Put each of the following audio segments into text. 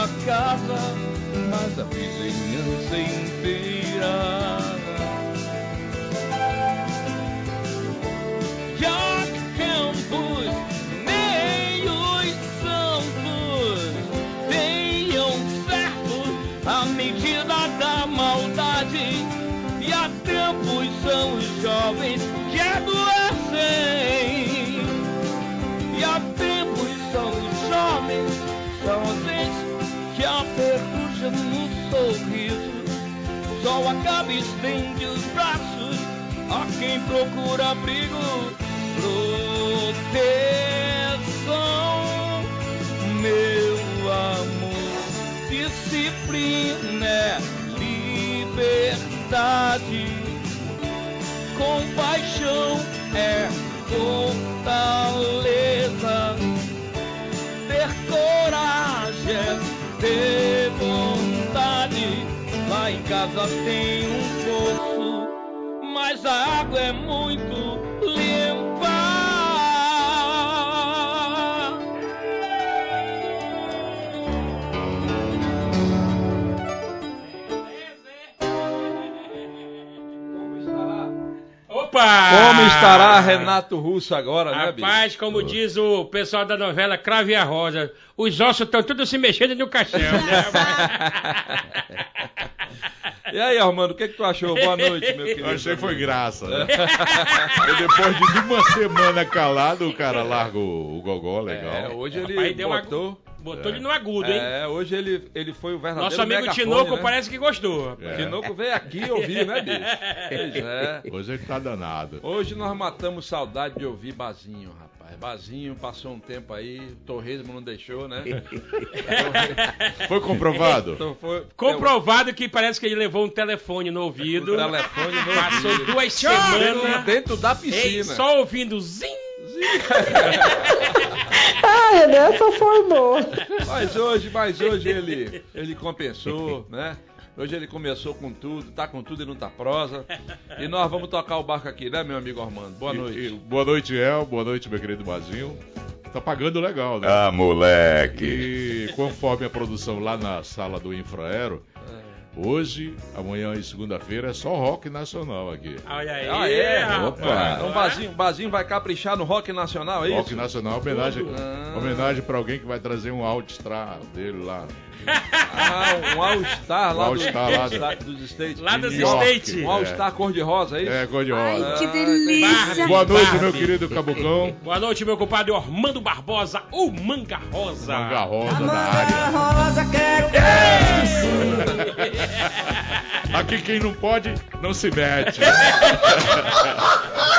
sua casa, mas a vizinhança inteira. Só acaba estende os braços a quem procura abrigo, proteção, Lá em casa estará Renato Russo agora, né, bicho? Rapaz, como diz o pessoal da novela Crave a Rosa, os ossos estão todos se mexendo no caixão. Né? E aí, Armando, o que, que tu achou? Boa noite, meu querido. Eu achei que foi graça, né? E depois de uma semana calado, o cara larga o, gogó, legal. É, hoje ele Rapaz, deu uma- botou... Botou ele no agudo, hein? É, hoje ele, ele foi o verdadeiro Nosso amigo megafone, Tinoco né? parece que gostou. É. Tinoco veio aqui ouvir, né, bicho? Pois é. Hoje ele tá danado. Hoje nós matamos saudade de ouvir Bazinho, rapaz. Bazinho passou um tempo aí, o torresmo não deixou, né? Foi comprovado? Então foi, Comprovado que parece que ele levou um telefone no ouvido. O telefone no Passou ouvido. duas Dentro, semanas. dentto da Ei, piscina. só ouvindo zim. Ah, nessa foi boa. Mas hoje, mas hoje ele, ele compensou, né? Hoje ele começou com tudo, tá com tudo e não tá prosa. E nós vamos tocar o barco aqui, né, meu amigo Armando? Boa E- noite. e- boa noite, El. Boa noite, meu querido Bazinho. Tá pagando legal, né? Ah, moleque. E conforme a produção lá na sala do Infraero, hoje, amanhã e segunda-feira é só rock nacional aqui. Olha aí, Ah, é? Opa. Então o Bazinho, Bazinho vai caprichar no rock nacional, é Rock isso? nacional, homenagem, Ah. homenagem pra alguém que vai trazer um Altstar dele lá. Ah, um All-Star lá, Um All-Star do- lá dos, do- dos States. Lá dos. States. Um All-Star cor-de-rosa, é isso? É, cor de Ai, que Ah, delícia. Boa noite, Barbie. meu querido Cabocão. Boa noite, meu compadre Ormando Barbosa, o Manga Rosa. Manga rosa na área. rosa, quero Aqui quem não pode, não se mete.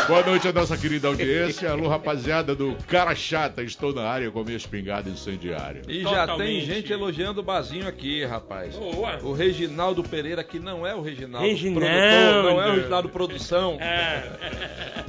Boa noite a nossa querida audiência. Alô, rapaziada do Cara Chata. Estou na área com minha espingarda incendiária. E já tem Totalmente. gente elogiando o Bazinho aqui, rapaz. Boa. O Reginaldo Pereira, que não é o Reginaldo Reginaldo. produtor, não é o Reginaldo Produção, É.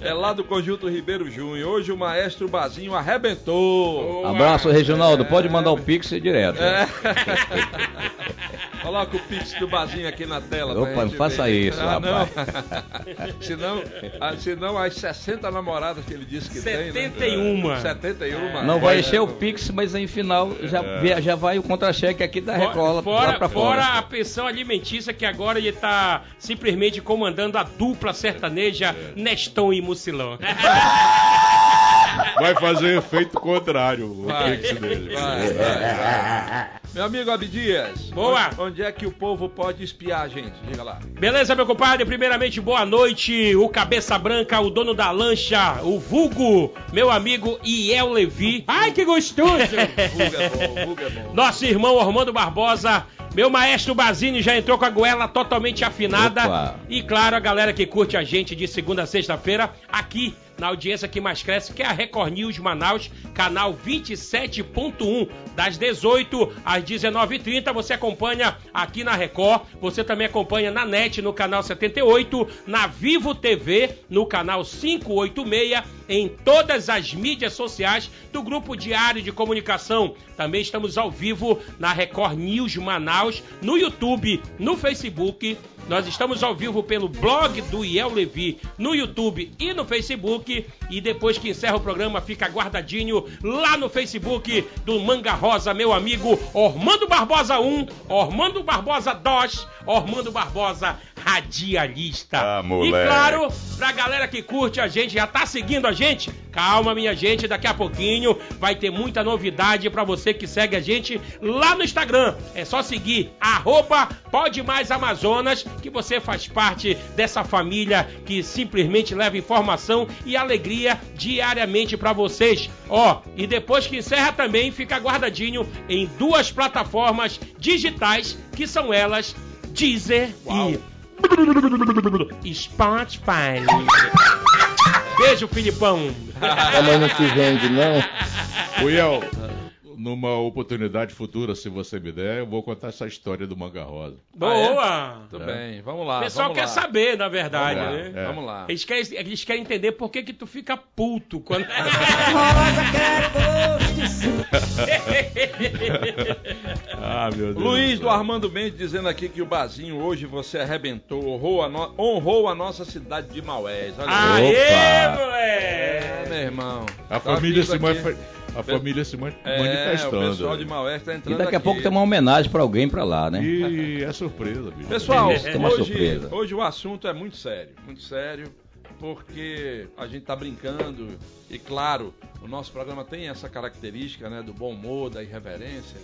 é lá do Conjunto Ribeiro Júnior. Hoje o maestro Bazinho arrebentou. Boa. Abraço, Reginaldo. Pode mandar o Pix direto. É. Coloca o pix do Bazinho aqui na tela. Opa, não faça ver. isso, ah, rapaz. Não. senão, ah, senão as 60 namoradas que ele disse que tem. 71. Né? 71. Não vai É. encher o Pix, mas aí final já, vê- já vai o contra-cheque aqui da Recola Fora, fora fora. a pensão alimentícia que agora ele tá simplesmente comandando a dupla sertaneja Neston e Mucilão. Vai fazer efeito contrário o Vai. pix dele. Vai, vai, vai. Meu amigo Abdias. Boa. Onde, é que o povo pode espiar a gente? Diga lá. Beleza, meu compadre? Primeiramente, boa noite. O Cabeça Branca, o dono da lancha, o Vulgo, meu amigo Iel Levi. Ai, que gostoso! Vulgo é bom, vulgo é bom. Nosso irmão Armando Barbosa, meu maestro Bazini já entrou com a goela totalmente afinada. Opa. E claro, a galera que curte a gente de segunda a sexta-feira, aqui na audiência que mais cresce, que é a Record News Manaus, canal 27.1, das 18 às 19h30. Você acompanha aqui na Record, você também acompanha na NET, no canal 78, na Vivo TV, no canal 586, em todas as mídias sociais do Grupo Diário de Comunicação. Também estamos ao vivo na Record News Manaus, no YouTube, no Facebook. Nós estamos ao vivo pelo blog do Iel Levi no YouTube e no Facebook. E depois que encerra o programa, fica guardadinho lá no Facebook do Manga Rosa, meu amigo Ormando Barbosa 1, Ormando Barbosa 2, Ormando Barbosa Radialista. Ah, e claro, pra galera que curte a gente, já tá seguindo a gente? Calma, minha gente, daqui a pouquinho vai ter muita novidade pra você que segue a gente lá no Instagram. É só seguir arroba Pode Mais Amazonas, que você faz parte dessa família que simplesmente leva informação e alegria diariamente pra vocês. Ó, e depois que encerra também, fica guardadinho em duas plataformas digitais, que são elas Deezer e Spotify. Beijo, Filipão. Mas não se vende, não. Uiel, numa oportunidade futura, se você me der, eu vou contar essa história do Manga Rosa. Boa. Tudo bem, vamos lá. O pessoal vamos quer lá. saber, na verdade, Vamos lá, né? É. Vamos lá. Eles querem, eles querem entender por que que tu fica puto quando... Ah, meu Deus. Luiz do. Armando Mendes dizendo aqui que o Bazinho hoje você arrebentou, honrou a, no- honrou a nossa cidade de Maués. Olha aí. Aê, Opa. É, moleque! meu irmão. A Tá família, vindo se, aqui. manif- a família se man- É, manifestando. o pessoal de Maués tá E entrando daqui a aqui. pouco tem uma homenagem pra alguém pra lá, né? E é surpresa, bicho. Pessoal, Tem uma hoje, surpresa. hoje o assunto é muito sério, muito sério, porque a gente tá brincando e claro, o nosso programa tem essa característica, né, do bom humor, da irreverência,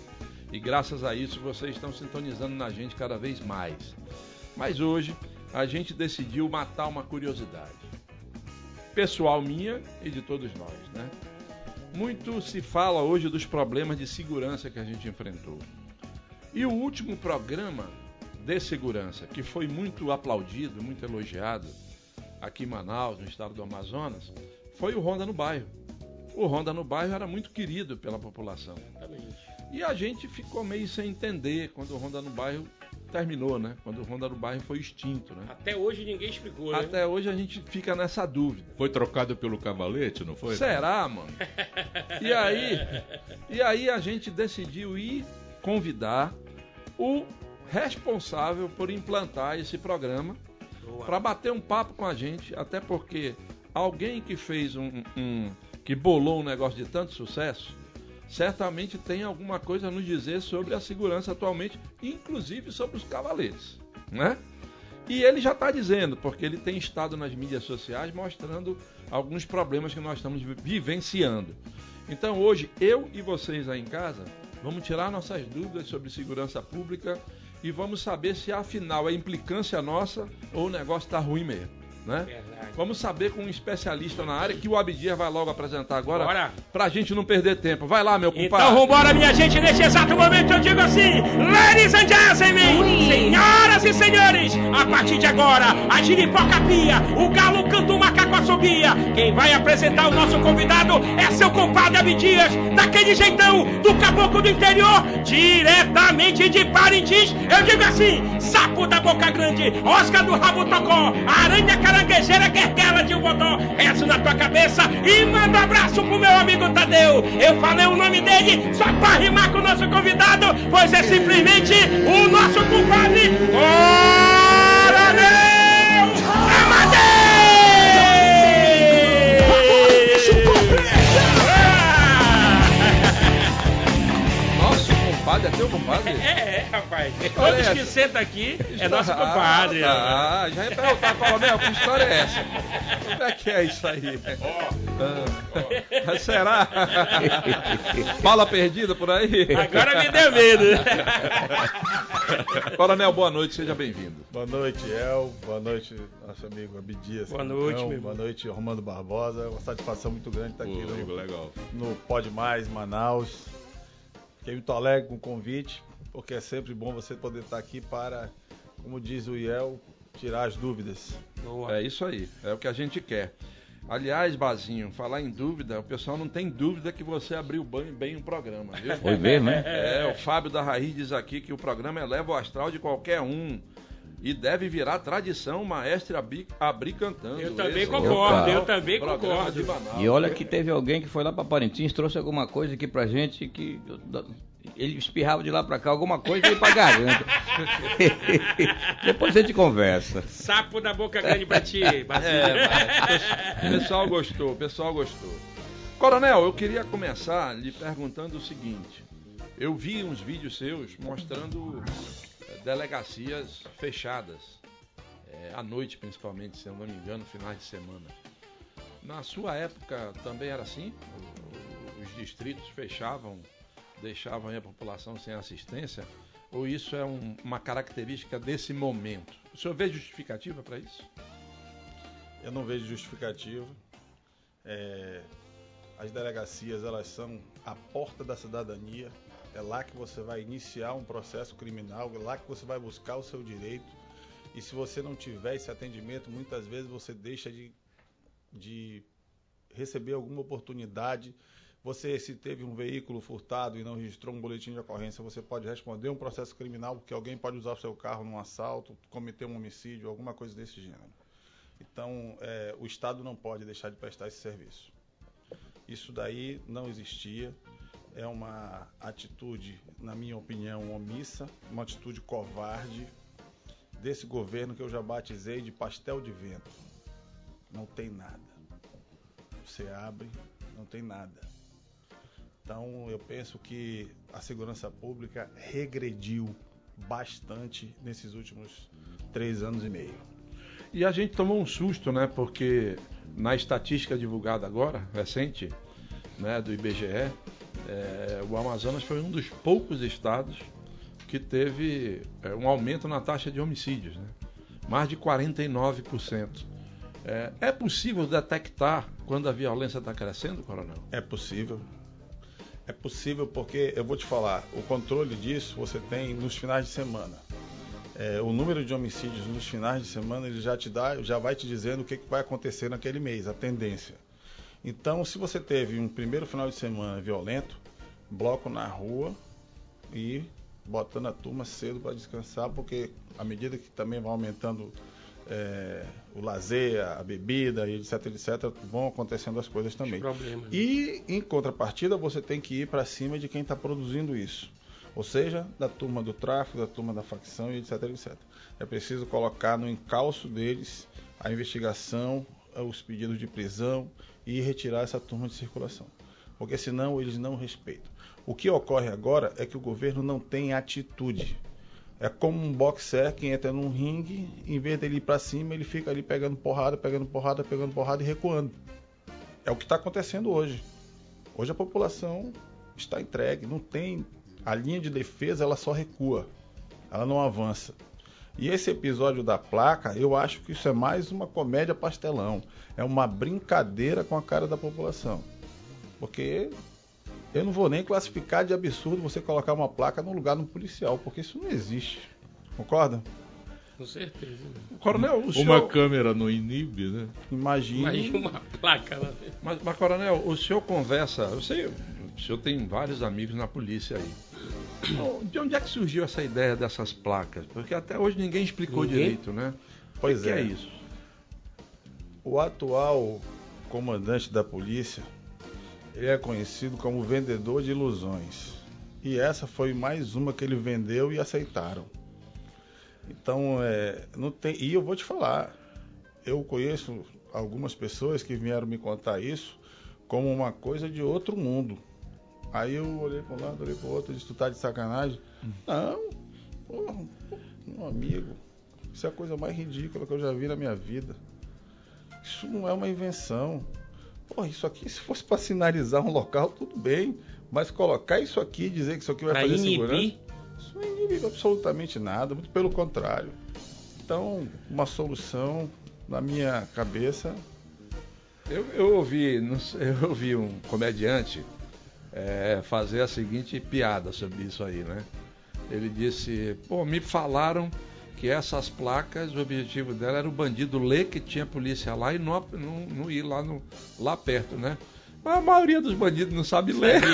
e graças a isso vocês estão sintonizando na gente cada vez mais. Mas hoje a gente decidiu matar uma curiosidade pessoal minha e de todos nós, né? Muito se fala hoje dos problemas de segurança que a gente enfrentou. E o último programa de segurança, que foi muito aplaudido, muito elogiado aqui em Manaus, no estado do Amazonas, foi o Ronda no Bairro. O Ronda no Bairro era muito querido pela população. E a gente ficou meio sem entender quando o Ronda no Bairro terminou, né? Quando o Ronda no Bairro foi extinto, né? Até hoje ninguém explicou, né? Até hoje a gente fica nessa dúvida. Foi trocado pelo cavalete, não foi? Será, mano? E aí, e aí a gente decidiu ir convidar o responsável por implantar esse programa para bater um papo com a gente, até porque alguém que fez um, um, que bolou um negócio de tanto sucesso, certamente tem alguma coisa a nos dizer sobre a segurança atualmente, inclusive sobre os cavaleiros, né? E ele já está dizendo, porque ele tem estado nas mídias sociais mostrando alguns problemas que nós estamos vivenciando. Então hoje, eu e vocês aí em casa, vamos tirar nossas dúvidas sobre segurança pública e vamos saber se afinal é implicância nossa ou o negócio está ruim mesmo né? Verdade. Vamos saber com um especialista na área que o Abdias vai logo apresentar agora. Bora. Pra gente não perder tempo. Vai lá, meu compadre. Então vambora, minha gente. Neste exato momento eu digo assim: Ladies and gentlemen, senhoras e senhores, a partir de agora, a giripoca pia, o galo canta o assobia. Quem vai apresentar o nosso convidado é seu compadre Abdias, daquele jeitão do caboclo do interior, diretamente de Parintins. Eu digo assim: sapo da boca grande, Oscar do rabo tocó, aranha caranguejeira querquela de um botão. Rezo na tua cabeça e manda um abraço pro meu amigo Tadeu. Eu falei o nome dele só pra rimar com o nosso convidado, pois é simplesmente o nosso compadre Coronel! Compadre, é teu compadre? É, é, rapaz. Todos que sentam aqui é nosso compadre. Ah, ah já ia perguntar, Coronel, que história é essa? Como é que é isso aí? Oh, oh. Será? Bala perdida por aí? Agora me deu medo. Coronel, boa noite, seja bem-vindo. Boa noite, El. Boa noite, nosso amigo Abidias. Boa noite, meu Boa noite, Romano Barbosa. É uma satisfação muito grande estar aqui Pô, no, legal. no Pode Mais, Manaus. Fiquei muito alegre com o convite, porque é sempre bom você poder estar aqui para, como diz o Iel, tirar as dúvidas. Boa. É isso aí, é o que a gente quer. Aliás, Bazinho, falar em dúvida, o pessoal não tem dúvida que você abriu bem, bem o programa, viu? Foi mesmo, né? É, o Fábio da Raiz diz aqui que o programa eleva o astral de qualquer um. E deve virar tradição maestre abrir, abrir cantando. Eu também Esse concordo, eu também concordo. E olha que teve alguém que foi lá para Parintins, trouxe alguma coisa aqui pra gente que ele espirrava de lá para cá alguma coisa e ia pra garganta. Depois a gente conversa. Sapo da boca grande pra ti, é, o pessoal gostou, o pessoal gostou. Coronel, eu queria começar lhe perguntando o seguinte. Eu vi uns vídeos seus mostrando delegacias fechadas, é, à noite principalmente, se eu não me engano, finais de semana. Na sua época também era assim? Os distritos fechavam, deixavam a população sem assistência? Ou isso é um, uma característica desse momento? O senhor vê justificativa para isso? Eu não vejo justificativa. É, as delegacias elas são a porta da cidadania é lá que você vai iniciar um processo criminal, é lá que você vai buscar o seu direito. E se você não tiver esse atendimento, muitas vezes você deixa de, de receber alguma oportunidade. Você, se teve um veículo furtado e não registrou um boletim de ocorrência, você pode responder um processo criminal, porque alguém pode usar o seu carro num assalto, cometer um homicídio, alguma coisa desse gênero. Então, é, o Estado não pode deixar de prestar esse serviço. Isso daí não existia é uma atitude, na minha opinião, omissa, uma atitude covarde desse governo que eu já batizei de pastel de vento. Não tem nada. Você abre, não tem nada. Então eu penso que a segurança pública regrediu bastante nesses últimos três anos e meio. E a gente tomou um susto, né? Porque na estatística divulgada agora, recente, né, do IBGE, é, o Amazonas foi um dos poucos estados que teve é, um aumento na taxa de homicídios, né? mais de 49%. É, é possível detectar quando a violência está crescendo, coronel? É possível. É possível porque, eu vou te falar, o controle disso você tem nos finais de semana. É, o número de homicídios nos finais de semana ele já te dá, já vai te dizendo o que, que vai acontecer naquele mês, a tendência. Então, se você teve um primeiro final de semana violento, bloco na rua e botando a turma cedo para descansar, porque à medida que também vai aumentando é, o lazer, a bebida, etc, etc, vão acontecendo as coisas também. Problemas, né? E em contrapartida, você tem que ir para cima de quem está produzindo isso. ou seja, da turma do tráfico, da turma da facção e etc, etc. É preciso colocar no encalço deles a investigação, os pedidos de prisão e retirar essa turma de circulação, porque senão eles não respeitam. O que ocorre agora é que o governo não tem atitude. É como um boxer que entra num ringue, em vez dele ir para cima, ele fica ali pegando porrada, pegando porrada, pegando porrada e recuando. É o que está acontecendo hoje. Hoje a população está entregue, não tem a linha de defesa, ela só recua, ela não avança. E esse episódio da placa, eu acho que isso é mais uma comédia pastelão, é uma brincadeira com a cara da população. Porque eu não vou nem classificar de absurdo você colocar uma placa no lugar do policial, porque isso não existe. Concorda? Com certeza. Coronel, o Uma senhor... câmera no inibe, né? Imagine. Imagina uma placa lá dentro. Mas, mas, Coronel, o senhor conversa... Eu sei, o senhor tem vários amigos na polícia aí. Então, De onde é que surgiu essa ideia dessas placas? Porque até hoje ninguém explicou Ninguém? direito, né? Pois o que é. é isso? O atual comandante da polícia, ele é conhecido como vendedor de ilusões. E essa foi mais uma que ele vendeu e aceitaram. Então, é, não tem. E eu vou te falar, eu conheço algumas pessoas que vieram me contar isso como uma coisa de outro mundo. Aí eu olhei para um lado, olhei para o outro, disse, tu tá de sacanagem? Não, porra, meu amigo, isso é a coisa mais ridícula que eu já vi na minha vida. Isso não é uma invenção. Pô, isso aqui, se fosse para sinalizar um local, tudo bem. Mas colocar isso aqui e dizer que isso aqui vai Pra fazer inibir. segurança. Isso não inibe absolutamente nada, muito pelo contrário. Então, uma solução, na minha cabeça, Eu, eu ouvi, eu ouvi um comediante é, fazer a seguinte piada sobre isso aí, né? Ele disse, pô, me falaram que essas placas, o objetivo dela era o bandido ler que tinha polícia lá e não, não, não ir lá, no, lá perto, né? Mas a maioria dos bandidos não sabe ler.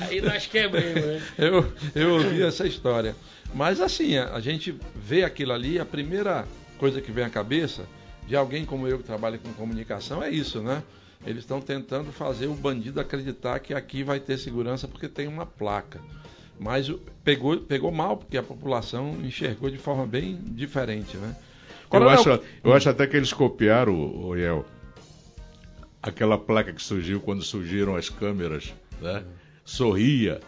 Aí nós quebramos, né? Eu, eu ouvi essa história. Mas assim, a, a gente vê aquilo ali, a primeira coisa que vem à cabeça de alguém como eu que trabalha com comunicação é isso, né? Eles estão tentando fazer o bandido acreditar que aqui vai ter segurança porque tem uma placa. Mas pegou, pegou mal, porque a população enxergou de forma bem diferente, né? Eu acho, eu acho até que eles copiaram, o Iel, aquela placa que surgiu quando surgiram as câmeras, né? Sorria.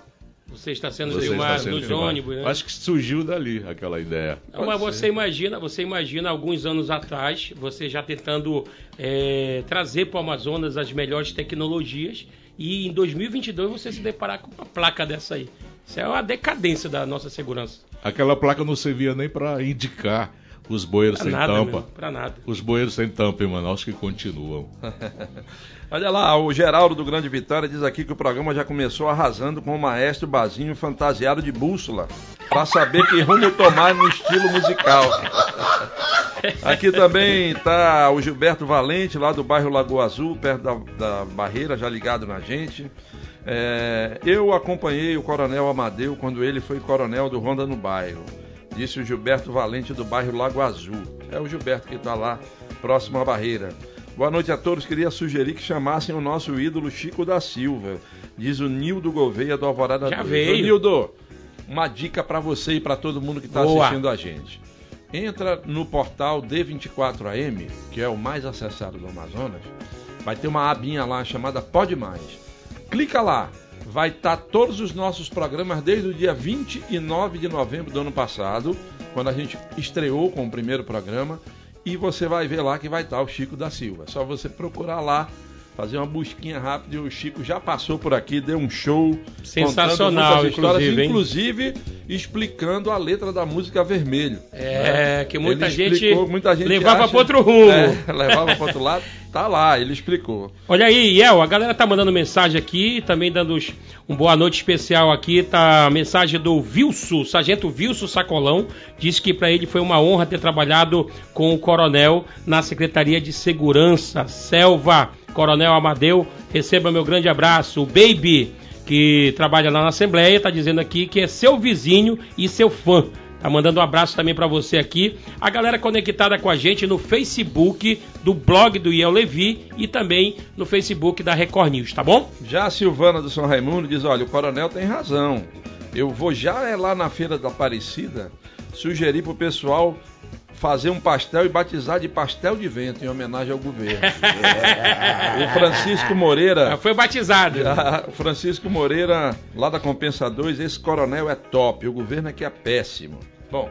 Você está sendo você está filmado sendo nos filmado. ônibus, né? Acho que surgiu dali aquela ideia. Não, mas você imagina, você imagina alguns anos atrás, você já tentando é, trazer para o Amazonas as melhores tecnologias e em 2022 você se deparar com uma placa dessa aí. Isso é uma decadência da nossa segurança. Aquela placa não servia nem para indicar os bueiros Pra sem nada, tampa. pra nada. Os bueiros sem tampa em Manaus que continuam. Olha lá, o Geraldo do Grande Vitória diz aqui que o programa já começou arrasando com o maestro Bazinho fantasiado de bússola, para saber que rumo tomar no estilo musical. Aqui também tá o Gilberto Valente, lá do bairro Lagoa Azul, perto da, da Barreira, já ligado na gente. É, eu acompanhei o Coronel Amadeu quando ele foi coronel do Ronda no Bairro, disse o Gilberto Valente do bairro Lago Azul. É o Gilberto que está lá, próximo à Barreira. Boa noite a todos. Queria sugerir que chamassem o nosso ídolo Chico da Silva, diz o Nildo Gouveia do Alvorada Já 2. veio. Ô, Nildo, uma dica para você e para todo mundo que está assistindo a gente. Entra no portal D24AM, que é o mais acessado do Amazonas. Vai ter uma abinha lá chamada Pode Mais. Clica lá. Vai estar todos os nossos programas desde o dia 29 de novembro do ano passado, quando a gente estreou com o primeiro programa. E você vai ver lá que vai estar o Chico da Silva. É só você procurar lá, fazer uma busquinha rápida. E o Chico já passou por aqui, deu um show. Sensacional, inclusive, inclusive explicando a letra da música Vermelho. É, que muita Ele gente, explicou, muita gente levava acha- para outro rumo. É, levava para outro lado. Tá lá, ele explicou. Olha aí, Iel, a galera tá mandando mensagem aqui, também dando um boa noite especial aqui, tá a mensagem do Vilso, Sargento Vilso Sacolão, disse que para ele foi uma honra ter trabalhado com o coronel na Secretaria de Segurança, Selva, Coronel Amadeu, receba meu grande abraço, o Baby, que trabalha lá na Assembleia, tá dizendo aqui que é seu vizinho e seu fã. Tá mandando um abraço também para você aqui. A galera conectada com a gente no Facebook do blog do Iel Levi e também no Facebook da Record News, tá bom? Já a Silvana do São Raimundo diz: olha, o coronel tem razão. Eu vou já é lá na Feira da Aparecida sugerir pro pessoal fazer um pastel e batizar de pastel de vento em homenagem ao governo. o Francisco Moreira. Já foi batizado. O Francisco Moreira, lá da Compensa 2, esse coronel é top, o governo aqui é péssimo. Bom,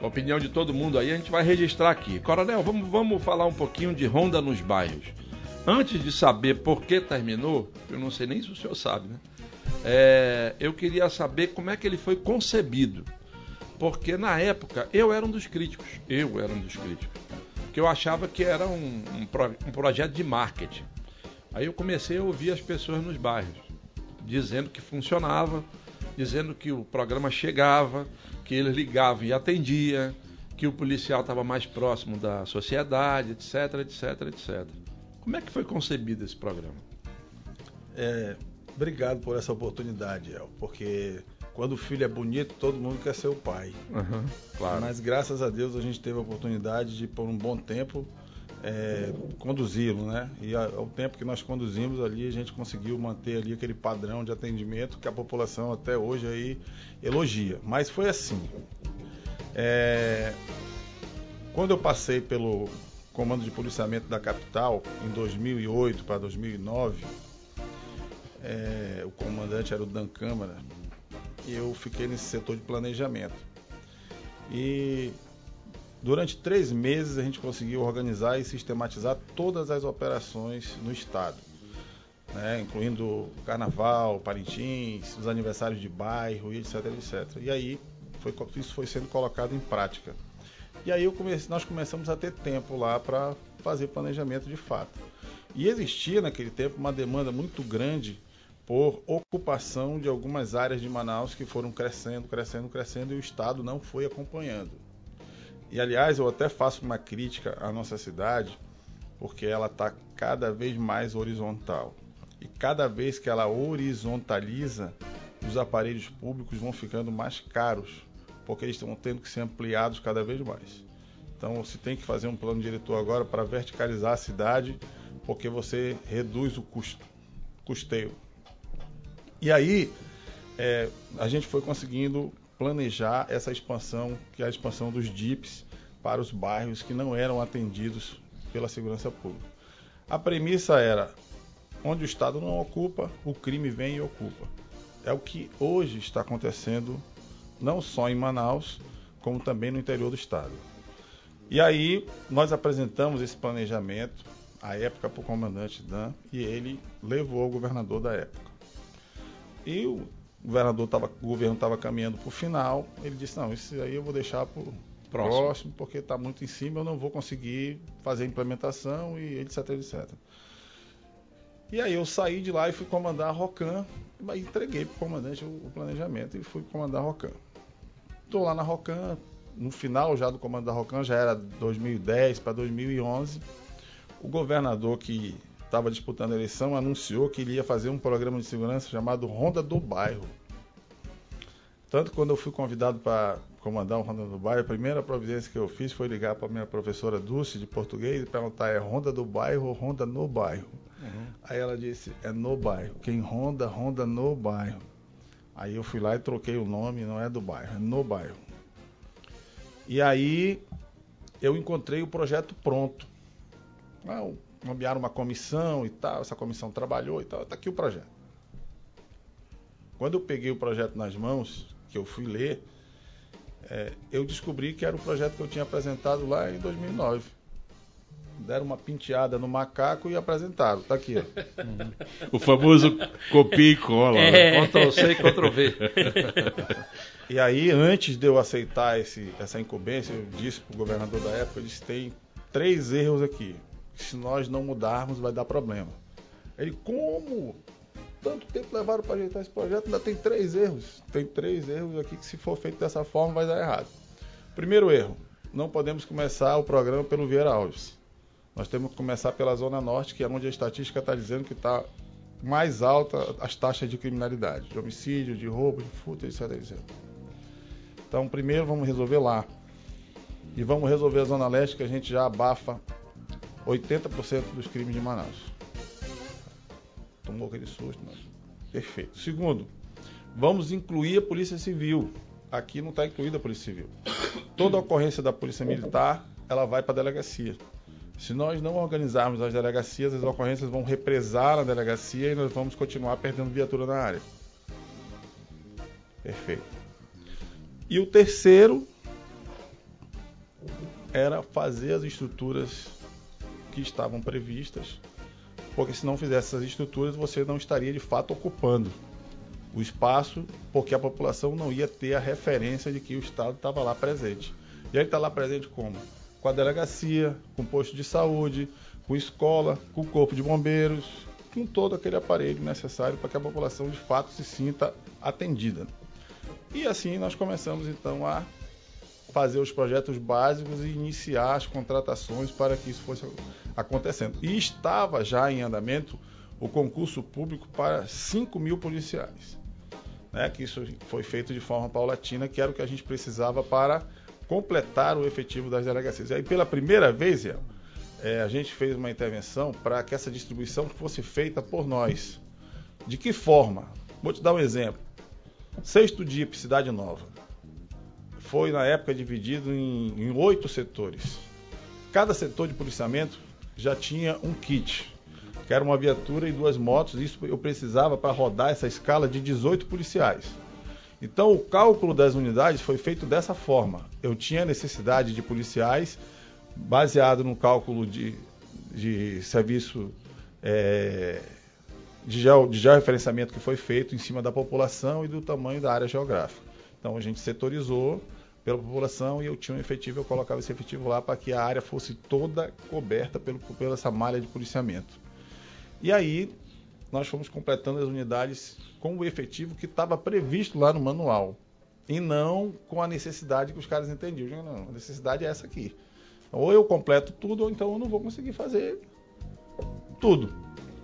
a opinião de todo mundo aí a gente vai registrar aqui. Coronel, vamos, vamos falar um pouquinho de ronda nos bairros. Antes de saber por que terminou, eu não sei nem se o senhor sabe, né? É, eu queria saber como é que ele foi concebido. Porque na época eu era um dos críticos. Eu era um dos críticos. Que eu achava que era um, um, pro, um projeto de marketing. Aí eu comecei a ouvir as pessoas nos bairros dizendo que funcionava, dizendo que o programa chegava, que eles ligavam e atendia, que o policial estava mais próximo da sociedade, etc, etc, etc. Como é que foi concebido esse programa? É, obrigado por essa oportunidade, El, porque quando o filho é bonito, todo mundo quer ser o pai. Uhum, claro. Mas graças a Deus a gente teve a oportunidade de, por um bom tempo, é, conduzi-lo, né? E ao tempo que nós conduzimos ali, a gente conseguiu manter ali aquele padrão de atendimento que a população até hoje aí elogia. Mas foi assim. É, quando eu passei pelo comando de policiamento da capital em 2008 para 2009, é, o comandante era o Dan Câmara eu fiquei nesse setor de planejamento. E durante três meses a gente conseguiu organizar e sistematizar todas as operações no estado, né, incluindo Carnaval, Parintins, os aniversários de bairro, etc, etc. E aí foi, isso foi sendo colocado em prática. E aí nós começamos a ter tempo lá para fazer planejamento de fato. E existia naquele tempo uma demanda muito grande por ocupação de algumas áreas de Manaus que foram crescendo, crescendo, crescendo e o Estado não foi acompanhando. E aliás, eu até faço uma crítica à nossa cidade, porque ela está cada vez mais horizontal. E cada vez que ela horizontaliza, os aparelhos públicos vão ficando mais caros, porque eles estão tendo que ser ampliados cada vez mais. Então, se tem que fazer um plano diretor agora para verticalizar a cidade, porque você reduz o custo, custeio. E aí é, a gente foi conseguindo planejar essa expansão, que é a expansão dos DIPs para os bairros que não eram atendidos pela segurança pública. A premissa era: onde o Estado não ocupa, o crime vem e ocupa. É o que hoje está acontecendo, não só em Manaus, como também no interior do Estado. E aí nós apresentamos esse planejamento, à época, para o comandante Dan, e ele levou ao governador da época. E o governador tava, o governo estava caminhando para o final. Ele disse: Não, isso aí eu vou deixar para o próximo. próximo, porque está muito em cima, eu não vou conseguir fazer a implementação e etc, etc. E aí eu saí de lá e fui comandar a Rocan, e entreguei para o comandante o, planejamento e fui comandar a Rocan. Estou lá na Rocan, no final já do comando da Rocan, já era 2010 para 2011. O governador que estava disputando a eleição, anunciou que ele ia fazer um programa de segurança chamado Ronda do Bairro. Tanto quando eu fui convidado para comandar o Ronda do Bairro, a primeira providência que eu fiz foi ligar para minha professora Dulce de português e perguntar: é Ronda do Bairro ou Ronda no Bairro? Uhum. Aí ela disse: é no bairro. Quem ronda, ronda no bairro. Aí eu fui lá e troquei o nome, não é do bairro, é no bairro. E aí eu encontrei o projeto pronto. Ah, nomearam uma comissão e tal, essa comissão trabalhou e tal, está aqui o projeto. Quando eu peguei o projeto nas mãos, que eu fui ler, é, eu descobri que era o projeto que eu tinha apresentado lá em 2009. Deram uma penteada no macaco e apresentaram. Tá aqui, ó. O famoso copia e cola. É. Né? Ctrl C e Ctrl V. e aí, antes de eu aceitar esse, essa incumbência, eu disse para o governador da época, eu disse, tem três erros aqui se nós não mudarmos vai dar problema. Ele, como? Tanto tempo levaram para ajeitar esse projeto, ainda tem três erros. Tem três erros aqui que se for feito dessa forma vai dar errado. Primeiro erro, não podemos começar o programa pelo Vieira Alves. Nós temos que começar pela Zona Norte, que é onde a estatística está dizendo que está mais alta as taxas de criminalidade, de homicídio, de roubo, de furto, etc, etc. Então, primeiro vamos resolver lá. E vamos resolver a Zona Leste, que a gente já abafa 80% dos crimes de Manaus. Tomou aquele susto, mas... Perfeito. Segundo, vamos incluir a Polícia Civil. Aqui não está incluída a Polícia Civil. Toda ocorrência da Polícia Militar, ela vai para a delegacia. Se nós não organizarmos as delegacias, as ocorrências vão represar na delegacia e nós vamos continuar perdendo viatura na área. Perfeito. E o terceiro era fazer as estruturas que estavam previstas, porque se não fizesse essas estruturas, você não estaria de fato ocupando o espaço, porque a população não ia ter a referência de que o Estado estava lá presente. E ele está lá presente como? Com a delegacia, com o posto de saúde, com escola, com o corpo de bombeiros, com todo aquele aparelho necessário para que a população de fato se sinta atendida. E assim nós começamos então a fazer os projetos básicos e iniciar as contratações para que isso fosse acontecendo. E estava já em andamento o concurso público para 5 mil policiais. Né, que isso foi feito de forma paulatina, que era o que a gente precisava para completar o efetivo das delegacias. E aí, pela primeira vez, é, a gente fez uma intervenção para que essa distribuição fosse feita por nós. De que forma? Vou te dar um exemplo. Sexto DIP, Cidade Nova foi na época dividido em oito setores. Cada setor de policiamento já tinha um kit, que era uma viatura e duas motos. Isso eu precisava para rodar essa escala de 18 policiais. Então o cálculo das unidades foi feito dessa forma. Eu tinha necessidade de policiais baseado no cálculo de, de serviço é, de, geo, de georreferenciamento que foi feito em cima da população e do tamanho da área geográfica. Então a gente setorizou pela população e eu tinha um efetivo, eu colocava esse efetivo lá para que a área fosse toda coberta pelo, pela essa malha de policiamento. E aí nós fomos completando as unidades com o efetivo que estava previsto lá no manual e não com a necessidade que os caras entendiam. Não, a necessidade é essa aqui. Ou eu completo tudo, ou então eu não vou conseguir fazer tudo.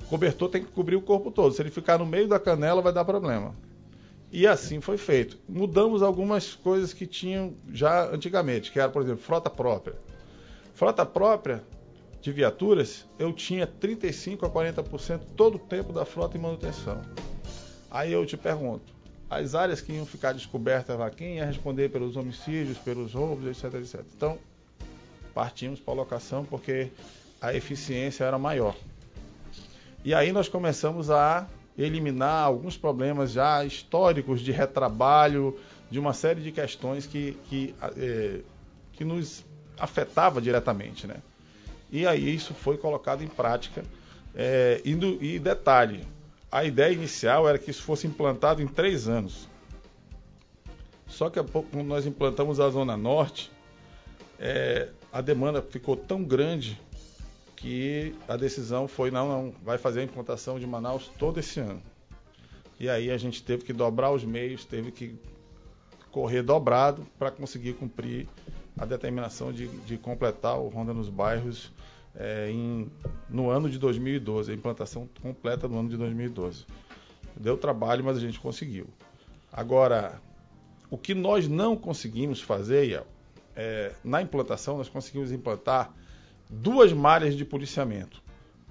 O cobertor tem que cobrir o corpo todo. Se ele ficar no meio da canela, vai dar problema. E assim foi feito. Mudamos algumas coisas que tinham já antigamente, que era, por exemplo, frota própria. Frota própria de viaturas, eu tinha 35 a 40% todo o tempo da frota em manutenção. Aí eu te pergunto, as áreas que iam ficar descobertas lá, quem ia responder pelos homicídios, pelos roubos, etc, etc. Então, partimos para a locação porque a eficiência era maior. E aí nós começamos a eliminar alguns problemas já históricos de retrabalho, de uma série de questões que, que, é, que nos afetava diretamente. Né? E aí isso foi colocado em prática. É, e, do, e detalhe, a ideia inicial era que isso fosse implantado em três anos. Só que quando nós implantamos a Zona Norte, é, a demanda ficou tão grande que a decisão foi não, não, vai fazer a implantação de Manaus todo esse ano. E aí a gente teve que dobrar os meios, teve que correr dobrado para conseguir cumprir a determinação de, de, completar o Ronda nos bairros é, em, no ano de 2012, a implantação completa no ano de 2012. Deu trabalho, mas a gente conseguiu. Agora, o que nós não conseguimos fazer, é, na implantação, nós conseguimos implantar duas malhas de policiamento,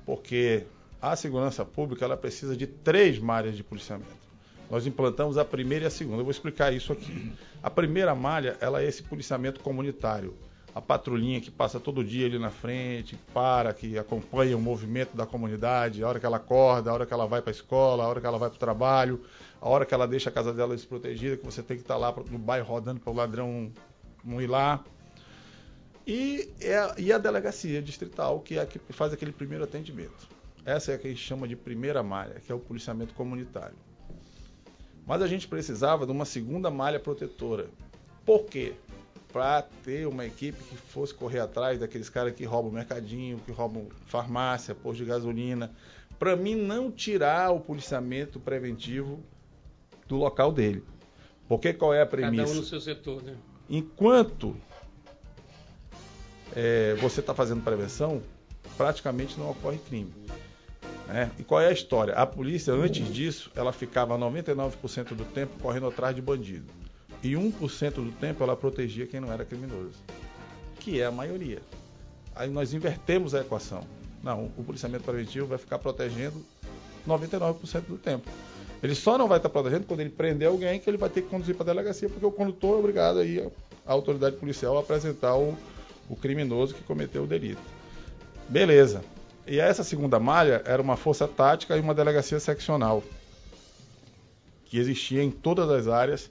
porque a segurança pública ela precisa de três malhas de policiamento. Nós implantamos a primeira e a segunda. Eu vou explicar isso aqui. A primeira malha ela é esse policiamento comunitário. A patrulhinha que passa todo dia ali na frente, para, que acompanha o movimento da comunidade, a hora que ela acorda, a hora que ela vai para a escola, a hora que ela vai para o trabalho, a hora que ela deixa a casa dela desprotegida, que você tem que estar lá no bairro rodando para o ladrão não ir lá. E, é, e a delegacia distrital, que é a que faz aquele primeiro atendimento. Essa é a que a gente chama de primeira malha, que é o policiamento comunitário. Mas a gente precisava de uma segunda malha protetora. Por quê? Para ter uma equipe que fosse correr atrás daqueles caras que roubam mercadinho, que roubam farmácia, posto de gasolina. Para mim, não tirar o policiamento preventivo do local dele. Porque qual é a premissa? Cada um no seu setor, né? Enquanto é, você está fazendo prevenção, praticamente não ocorre crime. Né? E qual é a história? A polícia, antes disso, ela ficava 99% do tempo correndo atrás de bandido. e 1% do tempo ela protegia quem não era criminoso, que é a maioria. Aí nós invertemos a equação. Não, o policiamento preventivo vai ficar protegendo 99% do tempo. Ele só não vai estar protegendo quando ele prender alguém que ele vai ter que conduzir para a delegacia, porque o condutor é obrigado aí a autoridade policial a apresentar o, o criminoso que cometeu o delito. Beleza. E essa segunda malha era uma força tática e uma delegacia seccional que existia em todas as áreas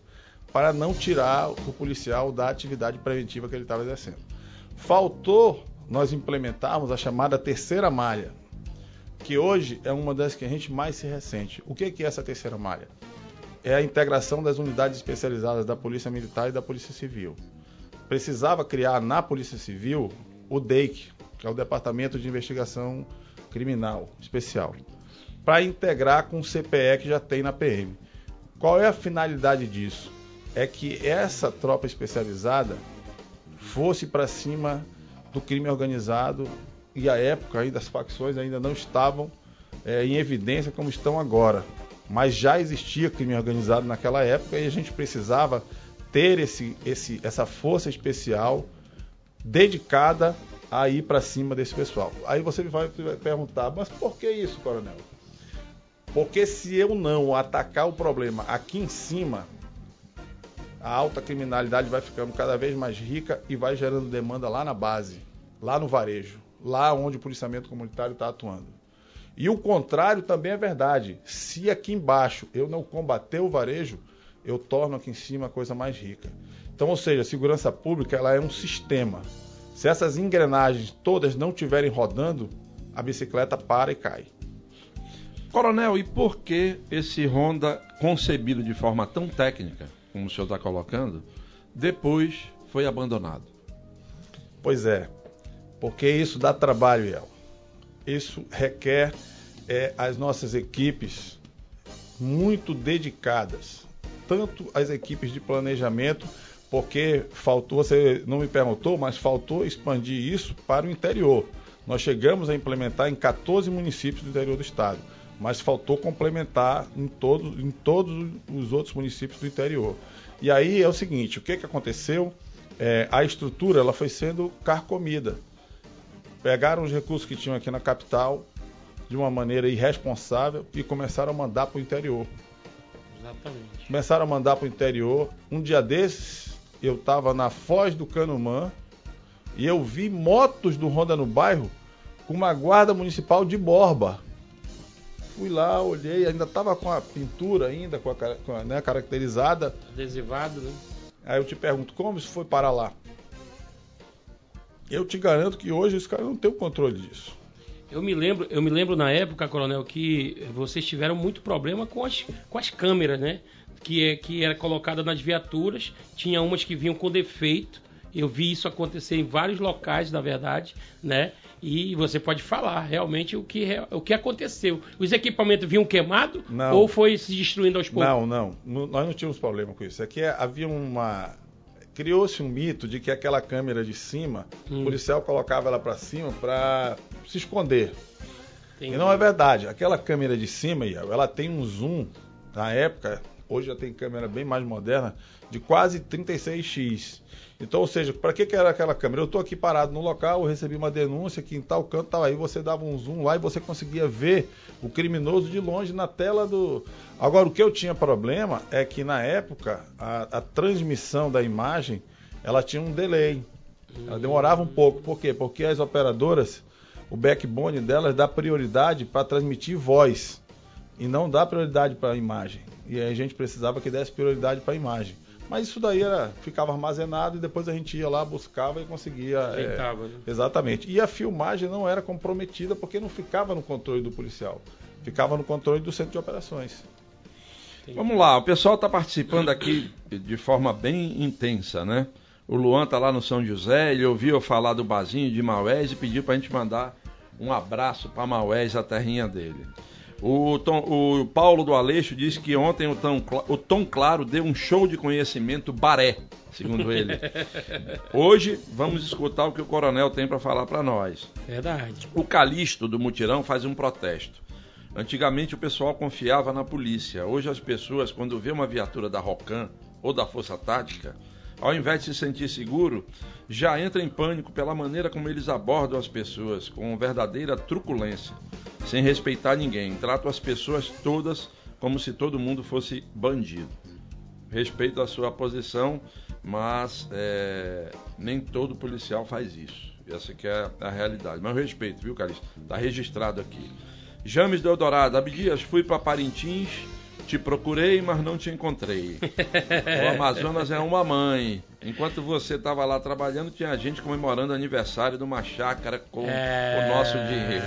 para não tirar o policial da atividade preventiva que ele estava exercendo. Faltou nós implementarmos a chamada terceira malha, que hoje é uma das que a gente mais se ressente. O que é essa terceira malha? É a integração das unidades especializadas da Polícia Militar e da Polícia Civil. Precisava criar na Polícia Civil o DEIC, que é o Departamento de Investigação Criminal Especial, para integrar com o CPE que já tem na PM. Qual é a finalidade disso? É que essa tropa especializada fosse para cima do crime organizado e a época ainda as facções ainda não estavam é, em evidência como estão agora. Mas já existia crime organizado naquela época e a gente precisava ter esse, esse, essa força especial dedicada a ir para cima desse pessoal. Aí você vai perguntar, mas por que isso, coronel? Porque se eu não atacar o problema aqui em cima, a alta criminalidade vai ficando cada vez mais rica e vai gerando demanda lá na base, lá no varejo, lá onde o policiamento comunitário está atuando. E o contrário também é verdade. Se aqui embaixo eu não combater o varejo, eu torno aqui em cima a coisa mais rica. Então, ou seja, a segurança pública ela é um sistema. Se essas engrenagens todas não estiverem rodando, a bicicleta para e cai. Coronel, e por que esse Honda, concebido de forma tão técnica, como o senhor está colocando, depois foi abandonado? Pois é, porque isso dá trabalho, El. Isso requer é, as nossas equipes muito dedicadas, tanto as equipes de planejamento, porque faltou, você não me perguntou, mas faltou expandir isso para o interior. Nós chegamos a implementar em 14 municípios do interior do estado mas faltou complementar em todos, em todos os outros municípios do interior. E aí é o seguinte, o que, que aconteceu? É, a estrutura ela foi sendo carcomida. Pegaram os recursos que tinham aqui na capital de uma maneira irresponsável e começaram a mandar para o interior. Exatamente. Começaram a mandar para o interior. Um dia desses, eu estava na Foz do Canumã e eu vi motos do Honda no bairro com uma guarda municipal de Borba Fui lá, olhei, ainda estava com a pintura ainda, com a, com a né, caracterizada. Adesivado, né? Aí eu te pergunto, como isso foi para lá? Eu te garanto que hoje os caras não têm o controle disso. Eu me lembro, eu me lembro na época, Coronel, que vocês tiveram muito problema com as, com as câmeras, né? Que, é, que era colocada nas viaturas, tinha umas que vinham com defeito. Eu vi isso acontecer em vários locais, na verdade, né? e você pode falar realmente o que, o que aconteceu. Os equipamentos vinham queimados ou foi se destruindo aos poucos? Não, não. Nós não tínhamos problema com isso. Aqui é, havia uma. Criou-se um mito de que aquela câmera de cima, hum. o policial colocava ela para cima para se esconder. Entendi. E não é verdade. Aquela câmera de cima, ela tem um zoom, na época, hoje já tem câmera bem mais moderna, de quase 36x. Então, ou seja, para que, que era aquela câmera? Eu estou aqui parado no local, eu recebi uma denúncia que em tal canto tal, aí você dava um zoom lá e você conseguia ver o criminoso de longe na tela do. Agora, o que eu tinha problema é que na época a, a transmissão da imagem ela tinha um delay. Ela demorava um pouco. Por quê? Porque as operadoras, o backbone delas dá prioridade para transmitir voz e não dá prioridade para a imagem. E aí a gente precisava que desse prioridade para a imagem. Mas isso daí era, ficava armazenado e depois a gente ia lá, buscava e conseguia. É, né? Exatamente. E a filmagem não era comprometida porque não ficava no controle do policial, ficava no controle do centro de operações. Entendi. Vamos lá, o pessoal está participando aqui de forma bem intensa, né? O Luan está lá no São José, ele ouviu falar do Bazinho de Maués e pediu para a gente mandar um abraço para Maués, a terrinha dele. O, Tom, o Paulo do Aleixo disse que ontem o Tom, o Tom Claro deu um show de conhecimento baré, segundo ele. Hoje vamos escutar o que o coronel tem para falar para nós. Verdade. O Calixto do Mutirão faz um protesto. Antigamente o pessoal confiava na polícia. Hoje as pessoas, quando vê uma viatura da Rocan ou da força tática, ao invés de se sentir seguro, já entra em pânico pela maneira como eles abordam as pessoas, com verdadeira truculência, sem respeitar ninguém. Tratam as pessoas todas como se todo mundo fosse bandido. Respeito a sua posição, mas é, nem todo policial faz isso. Essa que é a realidade. Mas eu respeito, viu, Calixto? Está registrado aqui. James Deodorado, Abdias, fui para Parintins, te procurei, mas não te encontrei. o Amazonas é uma mãe. Enquanto você estava lá trabalhando, tinha gente comemorando aniversário de uma chácara com é... o nosso dinheiro.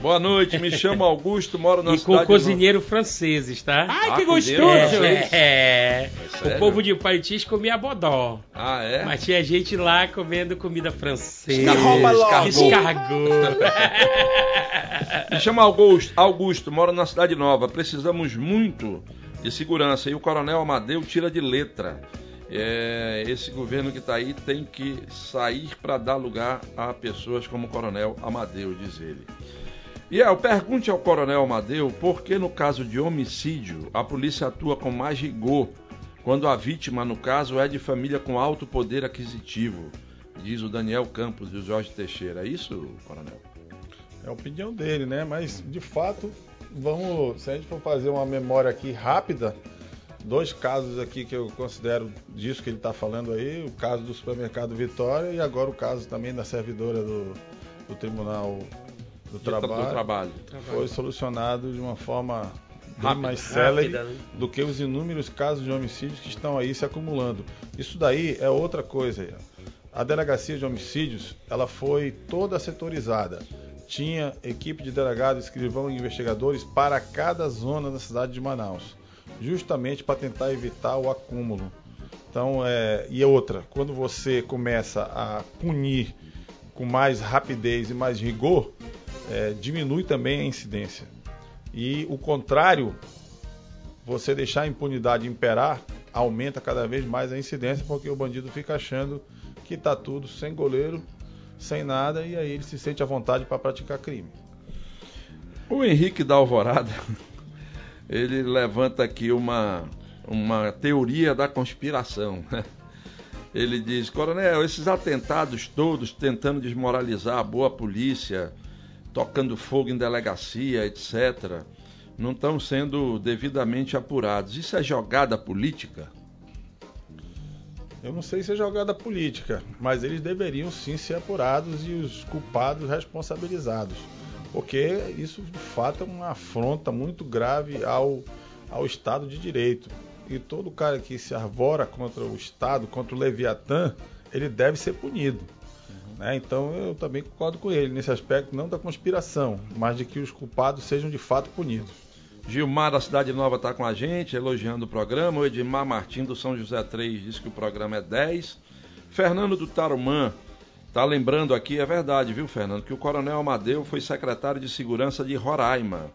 Boa noite, me chamo Augusto, moro na e cidade... E com cozinheiro franceses, tá? Ai, ah, que gostoso! É, é. é o povo de Paritins comia bodó. Ah, é? Mas tinha gente lá comendo comida francesa. Escargou. Escargou. me chamo Augusto, Augusto, moro na cidade nova. Precisamos muito de segurança e o coronel Amadeu tira de letra. É, esse governo que está aí tem que sair para dar lugar a pessoas como o Coronel Amadeu, diz ele. E eu pergunte ao Coronel Amadeu por que, no caso de homicídio, a polícia atua com mais rigor quando a vítima, no caso, é de família com alto poder aquisitivo, diz o Daniel Campos e o Jorge Teixeira. É isso, Coronel? É a opinião dele, né? Mas, de fato, vamos, se a gente for fazer uma memória aqui rápida, dois casos aqui que eu considero disso que ele está falando aí, o caso do supermercado Vitória e agora o caso também da servidora do, do Tribunal do, trabalho, do trabalho, foi solucionado de uma forma bem mais célere né? do que os inúmeros casos de homicídios que estão aí se acumulando. Isso daí é outra coisa. A delegacia de homicídios ela foi toda setorizada. Tinha equipe de delegados, escrivão e investigadores para cada zona da cidade de Manaus, justamente para tentar evitar o acúmulo. Então, é, e outra, quando você começa a punir com mais rapidez e mais rigor, é, diminui também a incidência. E o contrário, você deixar a impunidade imperar, aumenta cada vez mais a incidência, porque o bandido fica achando que está tudo sem goleiro, sem nada, e aí ele se sente à vontade para praticar crime. O Henrique da Alvorada, ele levanta aqui uma, uma teoria da conspiração. Ele diz, coronel, esses atentados todos tentando desmoralizar a boa polícia, tocando fogo em delegacia, etc., não estão sendo devidamente apurados. Isso é jogada política? Eu não sei se é jogada política, mas eles deveriam sim ser apurados e os culpados responsabilizados. Porque isso de fato é uma afronta muito grave ao, ao Estado de Direito. E todo cara que se arvora contra o Estado, contra o Leviatã, ele deve ser punido. Né? Então eu também concordo com ele nesse aspecto, não da conspiração, mas de que os culpados sejam de fato punidos. Gilmar da Cidade Nova está com a gente, elogiando o programa. O Edmar Martins do São José 3 diz que o programa é 10. Fernando do Tarumã está lembrando aqui, é verdade, viu, Fernando, que o Coronel Amadeu foi secretário de Segurança de Roraima.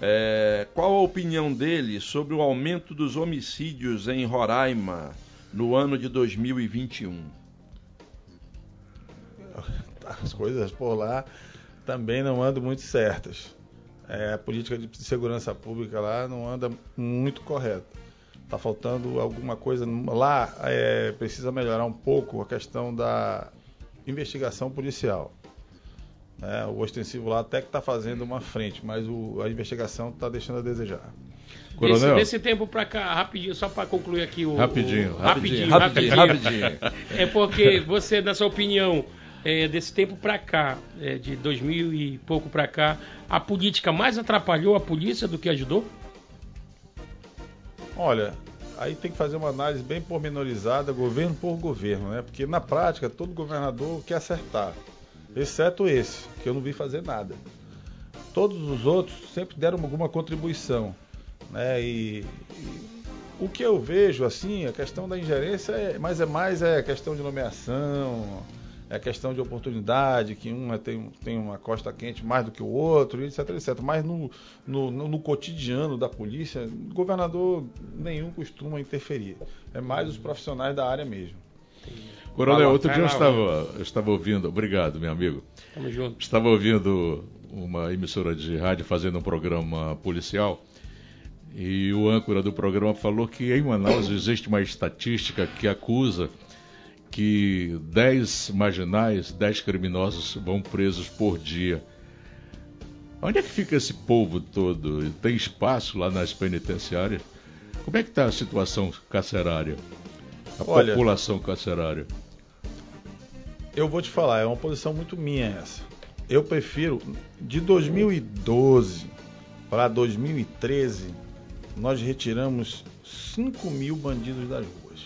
É, qual a opinião dele sobre o aumento dos homicídios em Roraima no ano de 2021? As coisas por lá também não andam muito certas. É, a política de segurança pública lá não anda muito correta. Está faltando alguma coisa lá. É, precisa melhorar um pouco a questão da investigação policial. É, o ostensivo lá até que está fazendo uma frente, mas o, a investigação está deixando a desejar. Coronel. Desse, desse tempo para cá, rapidinho, só para concluir aqui o. Rapidinho, o, rapidinho, rapidinho, rapidinho, rapidinho. É porque você, na sua opinião, é, desse tempo para cá, é, de 2000 e pouco para cá, a política mais atrapalhou a polícia do que ajudou? Olha, aí tem que fazer uma análise bem pormenorizada, governo por governo, né? Porque na prática todo governador quer acertar, exceto esse, que eu não vi fazer nada. Todos os outros sempre deram alguma contribuição, né? E, e o que eu vejo assim, a questão da ingerência é, mas é mais é questão de nomeação, é questão de oportunidade, que um é, tem, tem uma costa quente mais do que o outro, etc, etc. Mas no, no, no cotidiano da polícia, governador nenhum costuma interferir. É mais os profissionais da área mesmo. Coronel, outro dia eu estava, eu estava ouvindo, obrigado, meu amigo. Tamo junto. Estava ouvindo uma emissora de rádio fazendo um programa policial E o âncora do programa falou que em Manaus existe uma estatística que acusa que 10 marginais, 10 criminosos vão presos por dia. Onde é que fica esse povo todo? Tem espaço lá nas penitenciárias? Como é que está a situação carcerária? A Olha, população carcerária? Eu vou te falar, é uma posição muito minha essa. Eu prefiro, de 2012 para 2013, nós retiramos 5 mil bandidos das ruas.